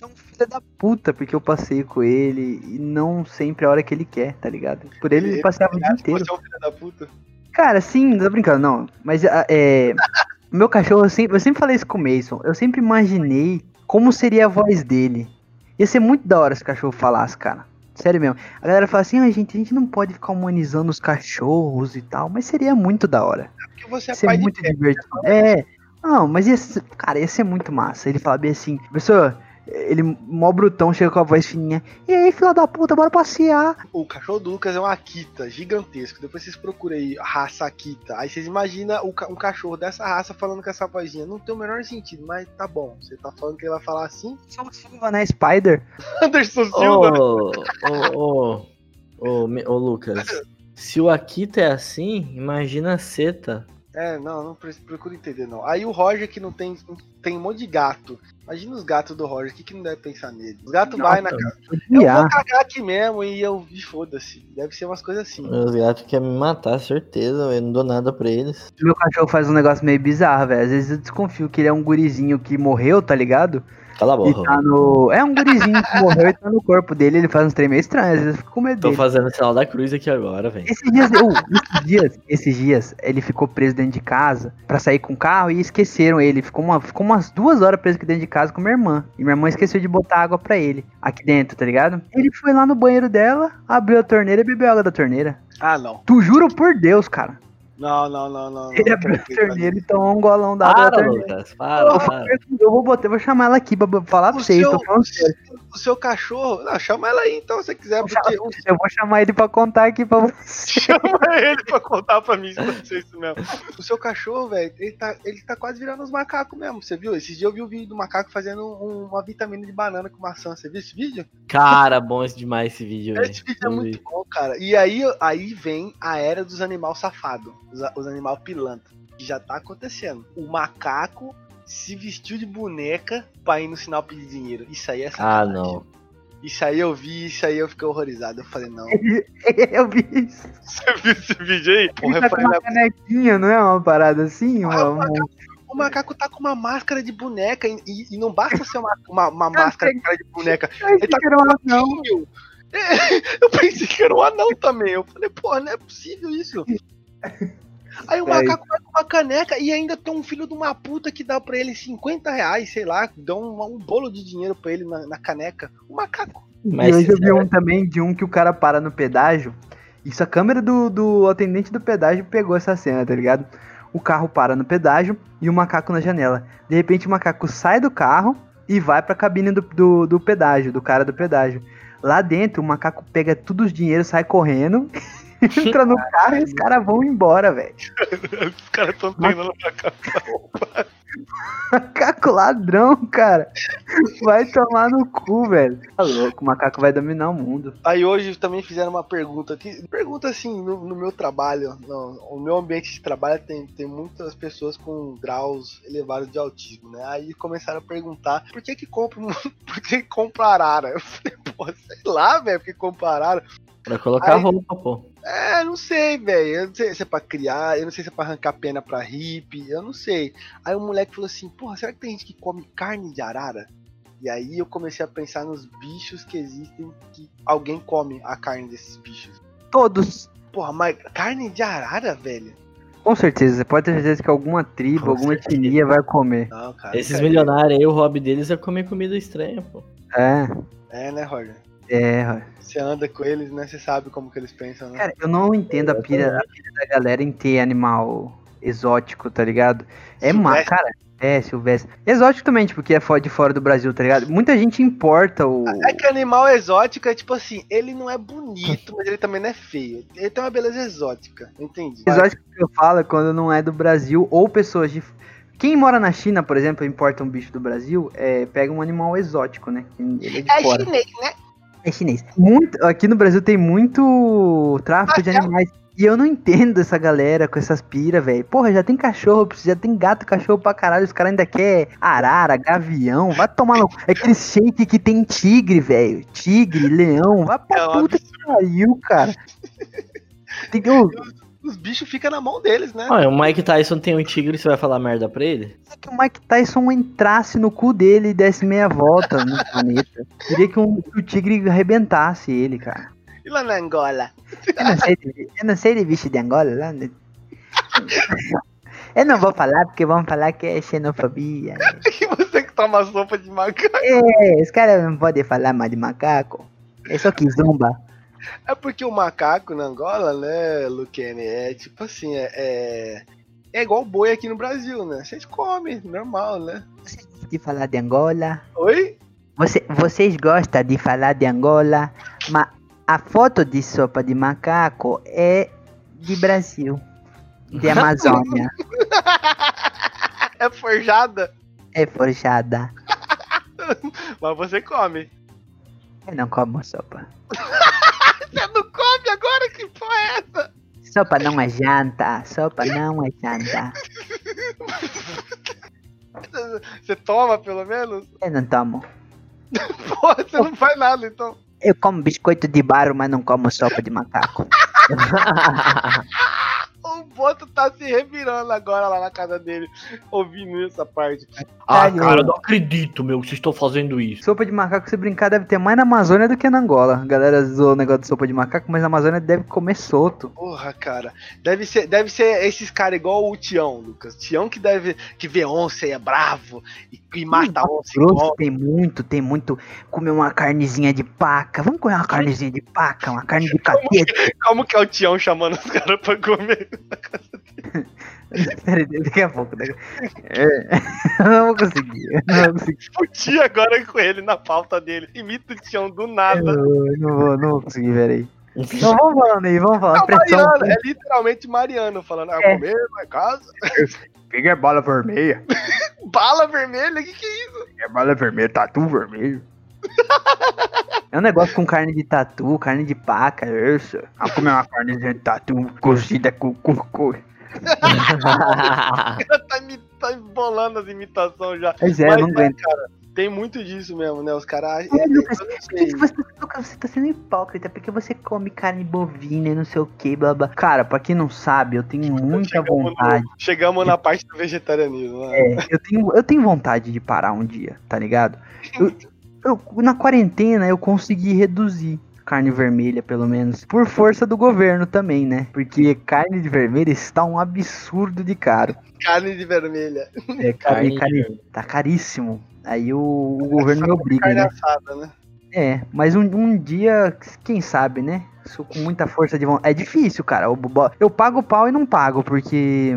É um filho da puta, porque eu passei com ele e não sempre a hora que ele quer, tá ligado? Por ele, ele passeava o dia inteiro. Você é um filho da puta. Cara, sim, não tô brincando, não. Mas é. O meu cachorro, eu sempre, eu sempre falei isso com o Mason. Eu sempre imaginei como seria a voz dele. Ia ser muito da hora se o cachorro falasse, cara. Sério mesmo. A galera fala assim, ah, gente, a gente não pode ficar humanizando os cachorros e tal, mas seria muito da hora. Porque você é pai muito divertido. É. Não, mas ia ser, cara, ia ser muito massa. Ele fala bem assim, pessoa, ele mó brutão, chega com a voz fininha. E aí, filha da puta, bora passear. O cachorro do Lucas é um Akita gigantesco. Depois vocês procuram aí raça Akita. Aí vocês imaginam o ca- um cachorro dessa raça falando com essa vozinha. Não tem o menor sentido, mas tá bom. Você tá falando que ele vai falar assim? Só Silva, né, Spider? Anderson Silva. Ô, ô, ô, ô, Lucas, se o Akita é assim, imagina a Seta. É, não, não procura entender, não. Aí o Roger que não tem, tem um monte de gato. Imagina os gatos do Roger, o que, que não deve pensar nele? Os gatos vai na casa. Eu vou cagar aqui mesmo e eu. Foda-se. Deve ser umas coisas assim. Meus gatos querem me matar, certeza, eu não dou nada pra eles. Meu cachorro faz um negócio meio bizarro, velho. Às vezes eu desconfio que ele é um gurizinho que morreu, tá ligado? Cala a E boca. tá no. É um gurizinho que morreu e tá no corpo dele. Ele faz uns trem meio estranhos. Às vezes eu fico com medo Tô dele. fazendo o sinal da cruz aqui agora, velho. Esses dias, oh, esses dias, esses dias, ele ficou preso dentro de casa pra sair com o carro e esqueceram ele. Ficou, uma, ficou umas duas horas preso aqui dentro de casa com minha irmã. E minha irmã esqueceu de botar água pra ele aqui dentro, tá ligado? Ele foi lá no banheiro dela, abriu a torneira e bebeu água da torneira. Ah, não. Tu juro por Deus, cara. Não, não, não, não. Ele não abriu a torneira e tomou um golão da água Para. Lucas, para, para. Eu vou botar, eu vou chamar ela aqui pra falar pra O vocês. seu, o seu cachorro. Não, chama ela aí então, se você quiser, porque o Eu vou chamar ele pra contar aqui pra você. Chama ele pra contar pra mim se ser isso mesmo. O seu cachorro, velho, ele tá, ele tá quase virando os macacos mesmo, você viu? Esses dias eu vi o vídeo do macaco fazendo um- uma vitamina de banana com maçã. Você viu esse vídeo? Cara, bom demais esse vídeo. Esse vídeo é muito bom, cara. E aí, aí vem a era dos animais safados, os, os animais pilantra, já tá acontecendo. O macaco se vestiu de boneca pra ir no sinal pedir dinheiro. Isso aí é Ah, sacanagem. não. Isso aí eu vi, isso aí eu fiquei horrorizado. Eu falei, não. eu vi isso. Você viu esse vídeo aí? Porra, tá com falei, uma canequinha, não é uma parada assim? Ah, Uma, o, macaco, o macaco tá com uma máscara de boneca e, e- e não basta ser uma, uma, uma máscara de cara de boneca. Ele tá que era um anão. Eu pensei que era um anão também. Eu falei, porra, não é possível isso. Aí o É macaco vai com uma caneca e ainda tem um filho de uma puta que dá pra ele 50 reais, sei lá, dá um, um bolo de dinheiro pra ele na, na caneca. O macaco. Mas e hoje eu vi um também de um que o cara para no pedágio. Isso a câmera do, do atendente do pedágio pegou essa cena, tá ligado? O carro para no pedágio e o macaco na janela. De repente o macaco sai do carro e vai pra cabine do, do, do pedágio, do cara do pedágio. Lá dentro o macaco pega todos os dinheiros, sai correndo, entra no carro e os caras vão embora, velho. Os caras tão treinando pra cá. Macaco ladrão, cara. Vai tomar no cu, velho. Tá louco, o macaco vai dominar o mundo. Aí hoje também fizeram uma pergunta aqui. Pergunta assim, no, no meu trabalho, no, o meu ambiente de trabalho tem, tem muitas pessoas com graus elevados de autismo, né? Aí começaram a perguntar por que que compra, por que que compra arara? Eu falei, pô, sei lá, velho, por que compra arara? Pra colocar Aí- roupa, pô. É, não sei, velho. Eu não sei se é pra criar, eu não sei se é pra arrancar pena pra hippie, eu não sei. Aí o moleque falou assim, porra, será que tem gente que come carne de arara? E aí eu comecei a pensar nos bichos que existem que alguém come a carne desses bichos. Todos. Porra, mas carne de arara, velho? Com certeza, você pode ter certeza que alguma tribo, Com alguma certeza. etnia vai comer. Não, cara. Esses cara, milionários aí, o hobby deles é comer comida estranha, pô. É, É, né, Roger? É. Você anda com eles, né? Você sabe como que eles pensam, né? Cara, eu não entendo a pira, a pira da galera em ter animal exótico, tá ligado? É má, cara. É, silvestre. Exótico também, tipo, que é fora de fora do Brasil, tá ligado? Muita gente importa o. É que animal exótico é tipo assim, ele não é bonito, mas ele também não é feio. Ele tem uma beleza exótica, entendi. Exótico que eu falo é quando não é do Brasil ou pessoas de. Quem mora na China, por exemplo, importa um bicho do Brasil, é, pega um animal exótico, né? Ele é fora. chinês, né? É chinês. Muito, aqui no Brasil tem muito tráfico de animais. E eu não entendo essa galera com essas pira, velho. Porra, já tem cachorro, já tem gato, cachorro pra caralho. Os caras ainda querem arara, gavião. Vai tomar no. É aquele shake que tem tigre, velho. Tigre, leão. Vai pra É puta que pariu, cara. Tem que. Os bichos ficam na mão deles, né? Olha, o Mike Tyson tem um tigre, você vai falar merda pra ele? Queria que o Mike Tyson entrasse no cu dele e desse meia volta no planeta. Queria que, um- que o tigre arrebentasse ele, cara. E lá na Angola? Eu não sei de, eu não sei de bicho de Angola lá. né? Eu não vou falar porque vão falar que é xenofobia. né? E você que toma sopa de macaco. É, os caras não podem falar mais de macaco. É só que zumba. É porque o macaco na Angola, né, Luquene, é tipo assim, é, é, é igual boi aqui no Brasil, né? Vocês comem, normal, né? Vocês gostam de falar de Angola? Oi? Você- vocês gostam de falar de Angola? Mas a foto de sopa de macaco é de Brasil. De Amazônia. É forjada, é forjada. mas você come. Eu não como sopa. Você não come agora? Que porra é essa? Sopa não é janta. Sopa não é janta. Você toma, pelo menos? Eu não tomo. Porra, você não faz nada, então. Eu como biscoito de barro, mas não como sopa de macaco. O Boto tá se revirando agora lá na casa dele, ouvindo essa parte. Ah, cara, eu não acredito, meu, que vocês estão fazendo isso. Sopa de macaco, se brincar, deve ter mais na Amazônia do que na Angola. A galera zoou o negócio de sopa de macaco, mas na Amazônia deve comer solto. Porra, cara. Deve ser, deve ser esses caras igual o Tião, Lucas. Tião que deve. que vê onça e é bravo e, e mata a onça e Grosso tem muito, tem muito. Comer uma carnezinha de paca. Vamos comer uma carnezinha de paca, uma carne de capeta. Como que é o Tião chamando os caras pra comer? Peraí, daqui a pouco. Daqui... É, eu não vou conseguir. Eu não vou conseguir. O tio agora com ele na pauta dele. Imita o Tião do nada. Eu não vou, não vou conseguir, peraí. Então vamos falando aí, vamos falar. É o. Mariano, é literalmente Mariano falando, ah, É. comer na casa. Fica é bala vermelha. Bala vermelha, que que é isso? É bala vermelha, tatu vermelho. É um negócio com carne de tatu, carne de paca, isso. Vamos comer uma carne de tatu cozida com cocô. tá, tá embolando as imitações já. Pois é, Mas, não aguento. Tem muito disso mesmo, né? Os caras. É, Lucas, você, Lucas, você tá sendo hipócrita? Porque você come carne bovina e não sei o que, blá blá. Cara, pra quem não sabe, eu tenho muita Chegamos no- vontade. Chegamos na parte do vegetarianismo. né? É, eu tenho, eu tenho vontade de parar um dia, tá ligado? Eu, eu- na quarentena eu consegui reduzir carne vermelha, pelo menos. Por força do governo também, né? Porque carne de vermelha está um absurdo de caro. Carne de vermelha. É, carne, Carne carne- tá caríssimo. Aí o, o governo me obriga, Carne né? assada, né? É, mas um, um dia, quem sabe, né? Sou com muita força de vontade. É difícil, cara. Eu, eu pago o pau e não pago, porque.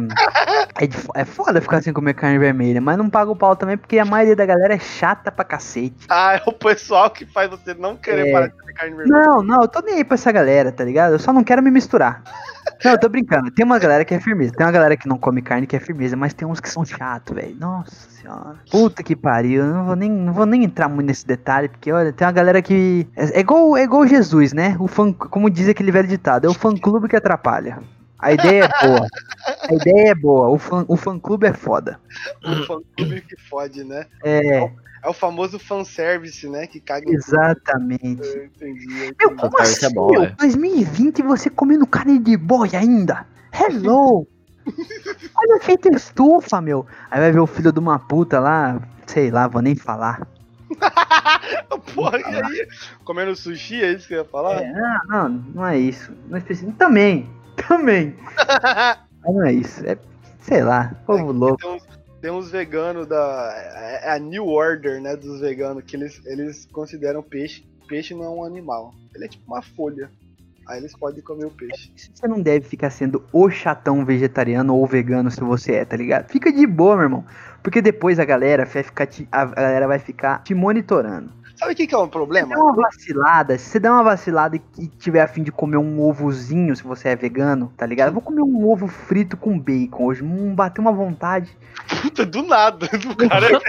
É, é foda ficar sem comer carne vermelha, mas não pago o pau também porque a maioria da galera é chata pra cacete. Ah, é o pessoal que faz você não querer É. parar de comer carne vermelha. Não, não, eu tô nem aí pra essa galera, tá ligado? Eu só não quero me misturar. Não, eu tô brincando. Tem uma galera que é firmeza. Tem uma galera que não come carne que é firmeza, mas tem uns que são chatos, velho. Nossa senhora. Puta que pariu. Eu não vou nem, não vou nem entrar muito nesse detalhe, porque olha, tem uma galera que. É, é igual, é igual Jesus, né? O fã, como diz aquele velho ditado, é o fã clube que atrapalha. A ideia é boa. A ideia é boa. O fã, o fã clube é foda. O fã clube que fode, né? É, É o famoso fanservice, né? Que caga em exatamente. tudo. Eu entendi. Meu, como Cara, assim, é bom, meu? é. 2020 você comendo carne de boi ainda? Hello! Olha feito estufa, meu. Aí vai ver o filho de uma puta lá, sei lá, vou nem falar. Porra, e aí? Comendo sushi, é isso que eu ia falar? É, não, não, não é isso. Não é específico. Também, também. Mas não é isso. É, sei lá, povo louco. Tem uns, tem uns veganos da. É a New Order, né? Dos veganos, que eles, eles consideram peixe. Peixe não é um animal. Ele é tipo uma folha. Aí eles podem comer o peixe. Você não deve ficar sendo o chatão vegetariano ou vegano se você é, tá ligado? Fica de boa, meu irmão. Porque depois a galera vai ficar te, a galera vai ficar te monitorando. Sabe o que, que é um Se problema? der uma vacilada, se você der uma vacilada e tiver afim de comer um ovozinho, se você é vegano, tá ligado? Eu vou comer um ovo frito com bacon hoje. Hum, bateu uma vontade. Puta, do nada. O cara é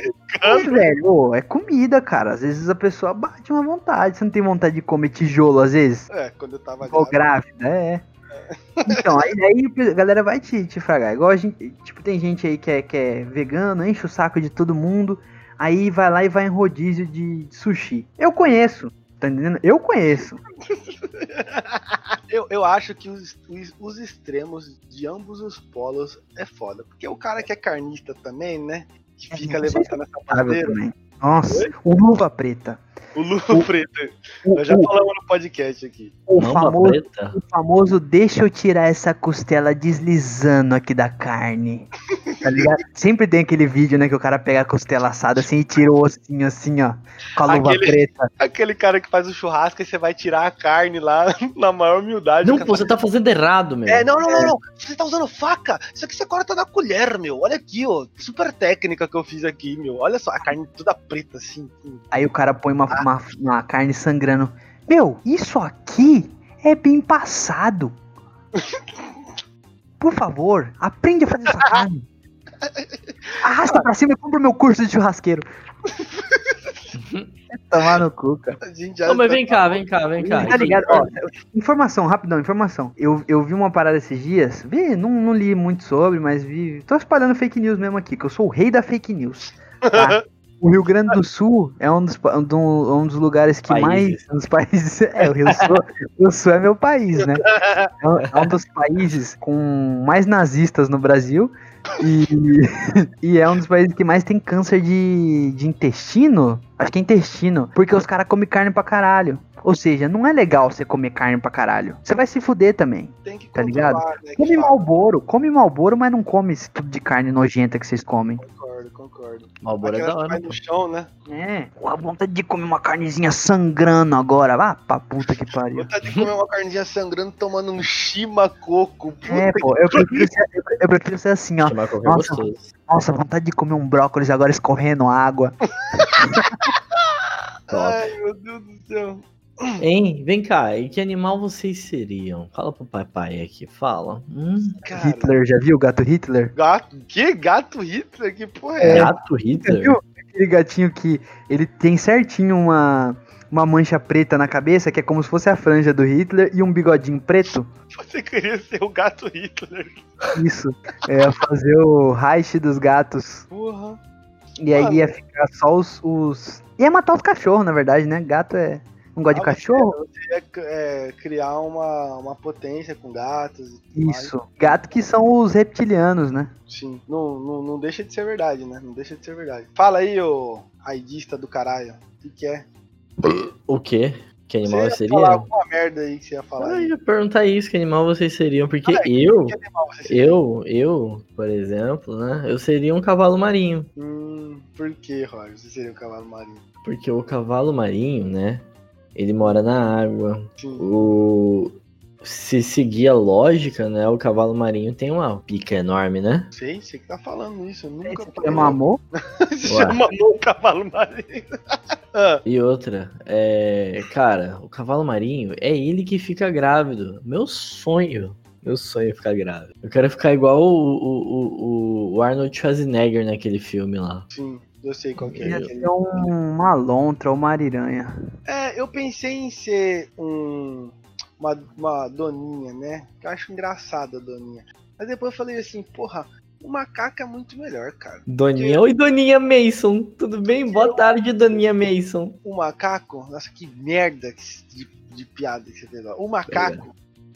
Mas, velho, ô, é comida, cara. Às vezes a pessoa bate uma vontade. Você não tem vontade de comer tijolo, às vezes? É, quando eu tava Igual grávida. grávida, é. Então, aí, aí a galera vai te, te fragar. Igual a gente, tipo, tem gente aí que é, que é vegano, enche o saco de todo mundo, aí vai lá e vai em rodízio de sushi. Eu conheço, tá entendendo? Eu conheço. Eu, eu acho que os, os, os extremos de ambos os polos é foda. Porque o cara que é carnista também, né? Que fica É, levantando essa Sabe bandeira. também. Nossa, o luva preta. O Luva Preto. O, Nós já o- falamos no podcast aqui. o famoso, preta? o famoso deixa eu tirar essa costela deslizando aqui da carne. Tá ligado? Sempre tem aquele vídeo, né, que o cara pega a costela assada assim e tira o ossinho assim, ó. Com a luva Aquele- preta. Aquele cara que faz o churrasco e você vai tirar a carne lá na maior humildade. Não, pô, você tá fazendo errado, meu. É, não, não, não, não. Você tá usando faca. Isso aqui você corta na colher, meu. Olha aqui, ó. Super técnica que eu fiz aqui, meu. Olha só, a carne toda preta, assim. Aí o cara põe uma, uma, uma carne sangrando. Meu, isso aqui é bem passado. Por favor, aprende a fazer essa carne. Arrasta pra cima e compra o meu curso de churrasqueiro. Tomar no cu, cara. Não, mas tá- vem cá, vem cá, vem cá. Tá ligado? Ó, informação, rapidão, informação. Eu, eu vi uma parada esses dias, vi, não, não li muito sobre, mas vi. Tô espalhando fake news mesmo aqui, que eu sou o rei da fake news. tá? O Rio Grande do Sul é um dos, pa- um do- dos lugares que Países. mais. Um dos países. É, o Rio Sul, o Rio Sul é meu país, né? É um, é um dos países com mais nazistas no Brasil. E, e é um dos países que mais tem câncer de, de intestino. Acho que é intestino. Porque os caras comem carne pra caralho. Ou seja, não é legal você comer carne pra caralho. Você vai se fuder também. Tem que Tá ligado? né, Come malboro, come malboro, mas não come esse tipo de carne nojenta que vocês comem. Concordo, concordo. Malboro é da hora. vai no chão, né? É, com a vontade de comer uma carnezinha sangrando agora. Vá pra puta que pariu. Vontade de comer uma carninha sangrando tomando um chimacoco. É, pô, eu prefiro ser, eu, prefiro ser assim, ó. Qualquer Nossa. Nossa, vontade de comer um brócolis agora escorrendo água. Ai, meu Deus do céu. Hein, vem cá, e que animal vocês seriam? Fala pro papai aqui, fala. Hum, Cara, Hitler, já viu o gato Hitler? gato. Que gato Hitler? Que porra é? gato Já Hitler? viu aquele gatinho que ele tem certinho uma, uma mancha preta na cabeça, que é como se fosse a franja do Hitler, e um bigodinho preto? Você queria ser o gato Hitler. Isso. É fazer o Reich dos gatos. Porra. E aí Mano. ia ficar só os, os. Ia matar os cachorros, na verdade, né? Gato é. Não gosta de Ah, cachorro? Você ia é, criar uma, uma potência com gatos e tudo mais. Isso. Gato que são os reptilianos, né? Sim, não, não, não deixa de ser verdade, né? Não deixa de ser verdade. Fala aí, ô raidista do caralho. O que, que é? O quê? Que animal você ia eu falar seria? alguma merda aí que você ia falar. Ah, eu ia perguntar isso, que animal vocês seriam, porque Ah, eu, seria? eu, eu, por exemplo, né, eu seria um cavalo marinho. Hum, por que, Roger? Você seria um cavalo marinho? Porque o cavalo marinho, né, ele mora na água. O... Se seguir a lógica, né, o cavalo marinho tem uma pica enorme, né? Sei, você que tá falando isso. Eu nunca Você parei. mamou? Você Ué. mamou um cavalo marinho. Ah, E outra, é. Cara, o cavalo marinho é ele que fica grávido. Meu sonho. Meu sonho é ficar grávido. Eu quero ficar igual o, o, o, o Arnold Schwarzenegger naquele filme lá. sim, eu sei qual que é. Ia ser um- uma lontra ou uma ariranha. É, eu pensei em ser um, uma, uma doninha, né? Que eu acho engraçada a doninha. Mas depois eu falei assim, porra, o macaco é muito melhor, cara. Doninha. Oi, Doninha Mason. Tudo bem? Boa tarde, Doninha Mason. O macaco, nossa, que merda de, de piada que você fez lá. O macaco,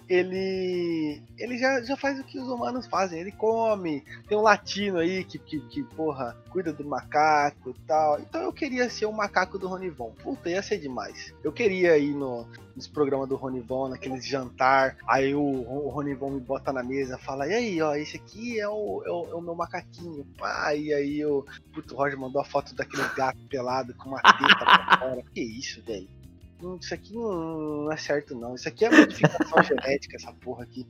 ele. Ele já, já faz o que os humanos fazem. Ele come. Tem um latino aí que, que, que, porra, cuida do macaco e tal. Então eu queria ser o macaco do Ronivon. Puta, ia ser demais. Eu queria ir no, nos programas do Ronivon, naqueles jantar. Aí o, o Ronivon me bota na mesa fala: E aí, ó, esse aqui é o, é o, é o meu macaquinho. Pá, e aí o. Puto, Roger mandou a foto daquele gato pelado com uma teta pra fora. Que isso, velho? Isso aqui não, não é certo, não. Isso aqui é modificação genética, essa porra aqui.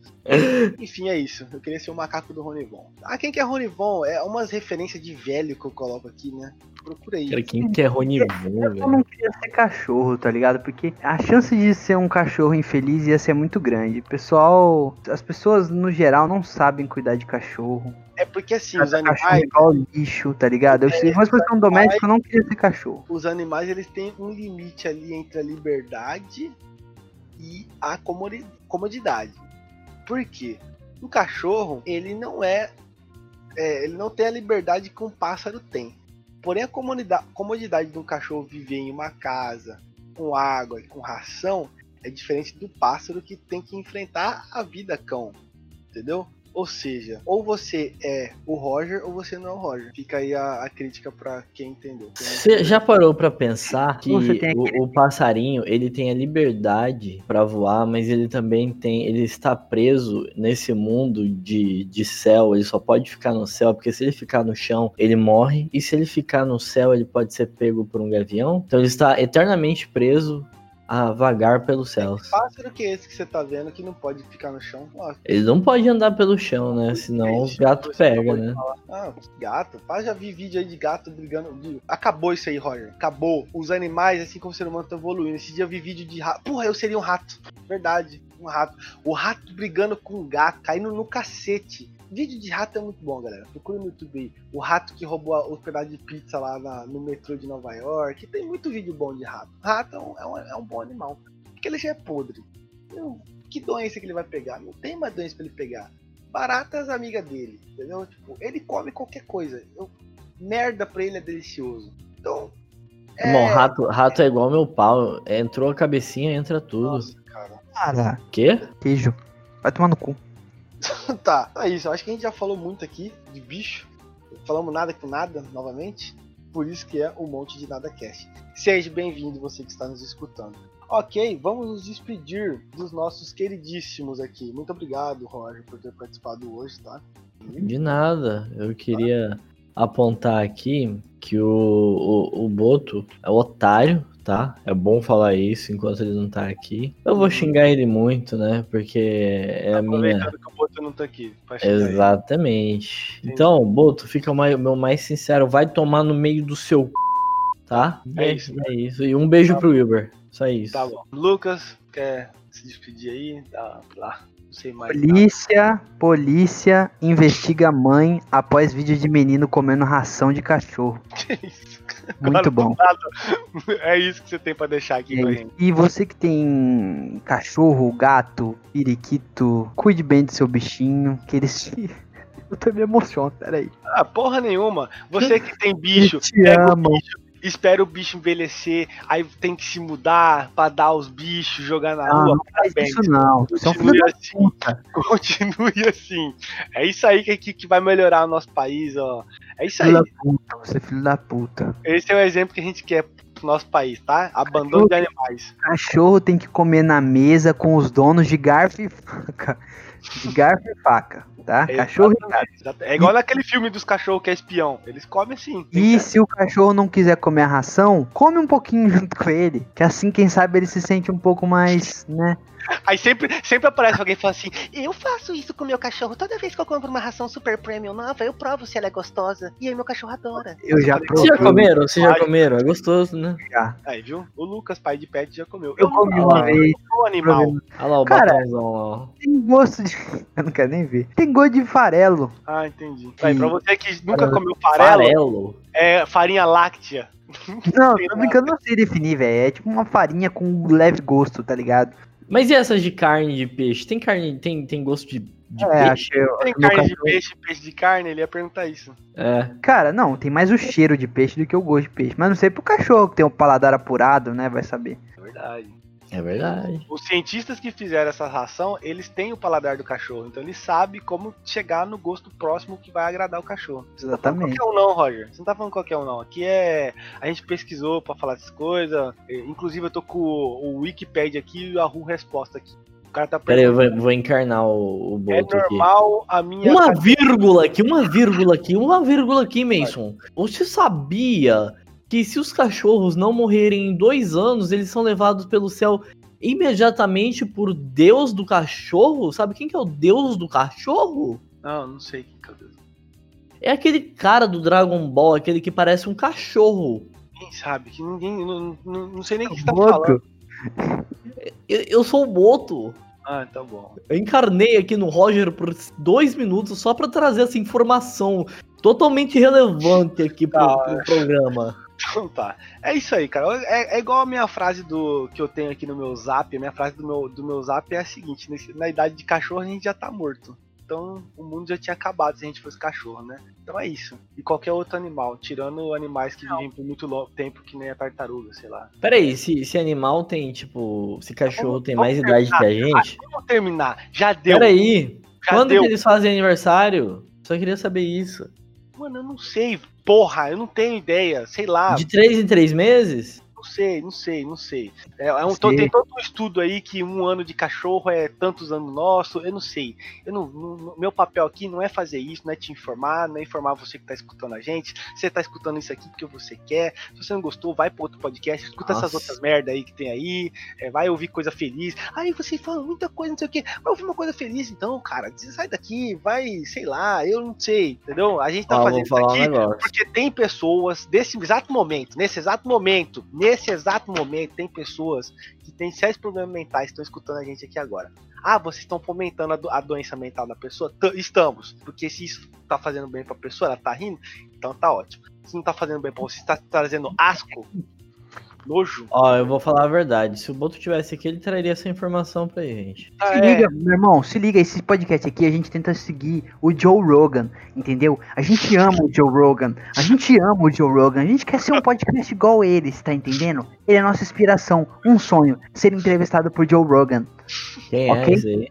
Enfim, é isso. Eu queria ser o macaco do Ronivon. Ah, quem que é Ronivon? É umas referências de velho que eu coloco aqui, né? Procura aí. Cara, quem que é Ronivon, Eu velho? não queria ser cachorro, tá ligado? Porque a chance de ser um cachorro infeliz ia ser muito grande. Pessoal, as pessoas no geral não sabem cuidar de cachorro. É porque assim, os Trata cachorro animais, igual lixo, tá ligado? Eu, se É, fosse questão doméstica, eu não queria ser cachorro. os animais eles têm um limite ali entre a liberdade e a comodi- comodidade. Por quê? O cachorro, ele não é, é, ele não tem a liberdade que um pássaro tem. Porém, a comodidade, de um cachorro viver em uma casa, com água e com ração, é diferente do pássaro que tem que enfrentar a vida cão. Entendeu? Ou seja, ou você é o Roger ou você não é o Roger. Fica aí a, a crítica pra quem entendeu. Você já parou pra pensar que Você tem aquele- o, o passarinho ele tem a liberdade pra voar, mas ele também tem, ele está preso nesse mundo de, de céu. Ele só pode ficar no céu porque se ele ficar no chão ele morre e se ele ficar no céu ele pode ser pego por um gavião. Então ele está eternamente preso a vagar pelos céus. pássaro que é esse que você tá vendo que não pode ficar no chão? Nossa, Ele não pode andar pelo chão, né? Senão o gato você pega, né? falar. Ah, gato. Pá, já vi vídeo aí de gato brigando. Acabou isso aí, Roger. Acabou. Os animais, assim como o ser humano, estão evoluindo. Esse dia eu vi vídeo de rato. Porra, eu seria um rato. Verdade, um rato. O rato brigando com um gato, caindo no cacete. Vídeo de rato é muito bom, galera. Procura no YouTube aí. O rato que roubou a- os pedaços de pizza lá na- no metrô de Nova York. Tem muito vídeo bom de rato. Rato é um, é um, é um bom animal. Porque ele já é podre. Não, que doença que ele vai pegar? Não tem mais doença pra ele pegar. Baratas amiga dele, entendeu? Tipo, ele come qualquer coisa. Eu- merda pra ele é delicioso. Então. Bom, rato, rato é igual meu pau. Entrou a cabecinha, entra tudo. Nossa, cara. Cara, Quê? queijo. Vai tomar no cu. tá, é isso. Acho que a gente já falou muito aqui de bicho. Falamos nada com nada, novamente. Por isso que é o Monte de Nada Cast. Seja bem-vindo, você que está nos escutando. Ok, vamos nos despedir dos nossos queridíssimos aqui. Muito obrigado, Roger, por ter participado hoje, tá? De nada. Eu queria apontar aqui que o, o, o Boto é otário, tá? É bom falar isso enquanto ele não tá aqui. Eu vou xingar ele muito, né? Porque é a minha. Que o Boto não tá aqui. pra xingar ele. Exatamente. Então, Boto, fica o mais- meu mais sincero. Vai tomar no meio do seu c... tá? É E isso. É isso. E um beijo Tá pro Wilber. Só isso. Tá bom. Lucas, quer se despedir aí? Tá lá. Não sei mais. nada. Polícia, polícia investiga mãe após vídeo de menino comendo ração de cachorro. Que isso? Muito bom. É isso que você tem pra deixar aqui É pra gente. E você que tem cachorro, gato, periquito, cuide bem do seu bichinho, que eles. Eu também me emociono, peraí. Ah, porra nenhuma. Você que tem bicho, te pega o amam. bicho, espera o bicho envelhecer, aí tem que se mudar pra dar os bichos, jogar na Não, rua. não isso não. É Continue assim, continue assim. É isso aí que, que, vai melhorar o nosso país, ó. É isso aí. Filho da puta, você é filho da puta. Esse é o exemplo que a gente quer pro nosso país, tá? Abandono de animais. Cachorro tem que comer na mesa com os donos de garfo e faca. De garfo e faca, tá? Cachorro e gato. Exatamente. É igual naquele filme dos cachorros que é espião. Eles comem sim. E se o cachorro não quiser comer a ração, come um pouquinho junto com ele. Que assim, quem sabe, ele se sente um pouco mais, né? Aí sempre, sempre aparece alguém e fala assim: Eu faço isso com o meu cachorro. Toda vez que eu compro uma ração super premium nova, eu provo se ela é gostosa. E aí meu cachorro adora. Eu já falei, Vocês já provei. comeram? Vocês já comeram? É gostoso, né? Aí, viu? O Lucas, pai de pet, já comeu. Eu comi não uma vez. animal. Olha lá o Cara, ó. Tem gosto de. Eu não quero nem ver. Tem gosto de farelo. Ah, entendi. Aí, pra você que nunca Farelo. comeu farelo, Farelo. é farinha láctea. Não, tô brincando, não sei definir, velho. É tipo uma farinha com leve gosto, tá ligado? Mas e essas de carne de peixe? Tem carne, tem, tem gosto de, de é, peixe? acho que eu- Tem carne de cachorro- peixe, peixe de carne? Ele ia perguntar isso. É. Cara, não, tem mais o cheiro de peixe do que o gosto de peixe. Mas não sei pro cachorro que tem o paladar apurado, né? Vai saber. É verdade. É verdade. Os cientistas que fizeram essa ração, eles têm o paladar do cachorro. Então eles sabem como chegar no gosto próximo que vai agradar o cachorro. Exatamente. Qualquer um não, Roger. Você não tá falando qualquer um não. Aqui é. A gente pesquisou pra falar essas coisas. Eh, Inclusive eu tô com o, Wikipedia aqui e a Ru Resposta aqui. O cara tá Pera aí, eu vou, vou encarnar o, o É aqui. normal a minha. Uma vírgula aqui, uma vírgula aqui, uma vírgula aqui, Mason. Você sabia que se os cachorros não morrerem em dois anos, eles são levados pelo céu imediatamente por Deus do cachorro? Sabe quem que é o Deus do cachorro? Não, não sei que cabelo. É aquele cara do Dragon Ball, aquele que parece um cachorro. Quem sabe? Que ninguém. Não, não, não sei nem o que você tá falando. Eu, eu sou o Boto. Ah, tá bom. Eu encarnei aqui no Roger por dois minutos só pra trazer essa informação totalmente relevante aqui pro, pro programa. Então tá. É isso aí, cara. É, é igual a minha frase do que eu tenho aqui no meu zap. A minha frase do meu, do meu zap é a seguinte: nesse- na idade de cachorro a gente já tá morto. Então o mundo já tinha acabado se a gente fosse cachorro, né? Então é isso. E qualquer outro animal, tirando animais que vivem por muito longo tempo, que nem a tartaruga, sei lá. Peraí, se, se animal tem, tipo, se cachorro tem vamos mais idade que a gente. Vamos terminar. Já deu. Peraí, Já quando deu. que eles fazem aniversário? Só queria saber isso. Mano, eu não sei. Porra, eu não tenho ideia. Sei lá. De três em três meses? Não sei, não sei, não sei. É, é um, tem todo um estudo aí que um ano de cachorro é tantos anos nosso, eu não sei. Eu não, não- meu papel aqui não é fazer isso, não é te informar, não é informar você que tá escutando a gente. Você tá escutando isso aqui porque você quer. Se você não gostou, vai pro outro podcast, escuta essas Nossa. outras merda aí que tem aí, é, vai ouvir coisa feliz. Aí você fala muita coisa, não sei o que. Vai ouvir uma coisa feliz então, cara. Sai daqui, vai, sei lá, eu não sei, entendeu? A gente tá Ó, fazendo isso um aqui negócio. porque tem pessoas, nesse exato momento, nesse exato momento, nesse exato momento, tem pessoas que têm sérios problemas mentais que estão escutando a gente aqui agora. Ah, vocês estão fomentando a, do- a doença mental da pessoa? T- estamos. Porque se isso tá fazendo bem pra pessoa, ela tá rindo, então tá ótimo. Se não tá fazendo bem pra você, tá trazendo asco, nojo. Ó, eu vou falar a verdade. Se o Boto tivesse aqui, ele traria essa informação pra gente. ah, Se é, liga, meu irmão, se liga, esse podcast aqui a gente tenta seguir o Joe Rogan, entendeu? A gente ama o Joe Rogan, a gente ama o Joe Rogan, a gente quer ser um podcast igual eles, tá entendendo? Ele é a nossa inspiração, um sonho, ser entrevistado por Joe Rogan. Quem Ok. é esse aí?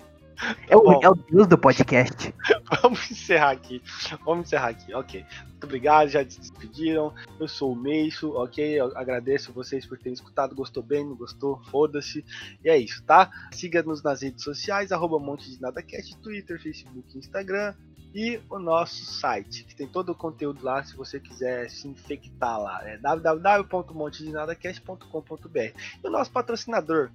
É o, Bom. é o deus do podcast. Vamos encerrar aqui. Vamos encerrar aqui, ok. Muito obrigado, já se despediram. Eu sou o Meiso, ok? Eu agradeço vocês por terem escutado. Gostou bem, não gostou? Foda-se. E é isso, tá? Siga-nos nas redes sociais, arroba Monte de Nadacast, Twitter, Facebook, Instagram. E o nosso site, que tem todo o conteúdo lá, se você quiser se infectar lá. É www.montedenadacast.com.br E o nosso patrocinador,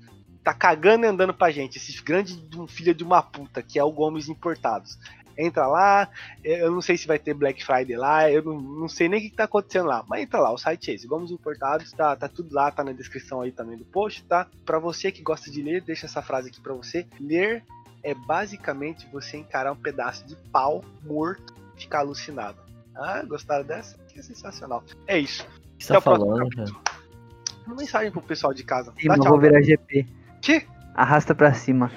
tá cagando e andando pra gente, esse grande de um filho de uma puta, que é o Gomes Importados. Entra lá, eu não sei se vai ter Black Friday lá, eu não, não sei nem o que, que tá acontecendo lá, mas entra lá, o site é esse, Gomes Importados, tá, tá tudo lá, tá na descrição aí também do post, tá? Pra você que gosta de ler, deixa essa frase aqui pra você. Ler é basicamente você encarar um pedaço de pau morto e ficar alucinado. Ah, gostaram dessa? Que sensacional. É isso. O que você tá Até falando? Uma mensagem pro pessoal de casa. Sim, tchau. vou virar GP. Arrasta pra cima.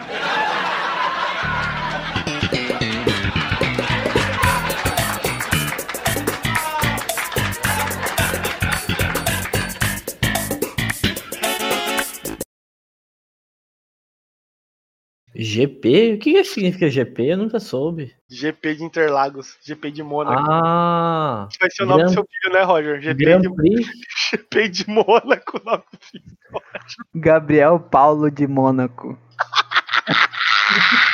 GP? O que, que significa GP? Eu nunca soube. GP de Interlagos, GP de Mônaco. Ah, Vai ser o nome Gran- do seu filho, né, Roger? GP, Grand de, Prix? GP de Mônaco, o nome do filho. Gabriel Paulo de Mônaco.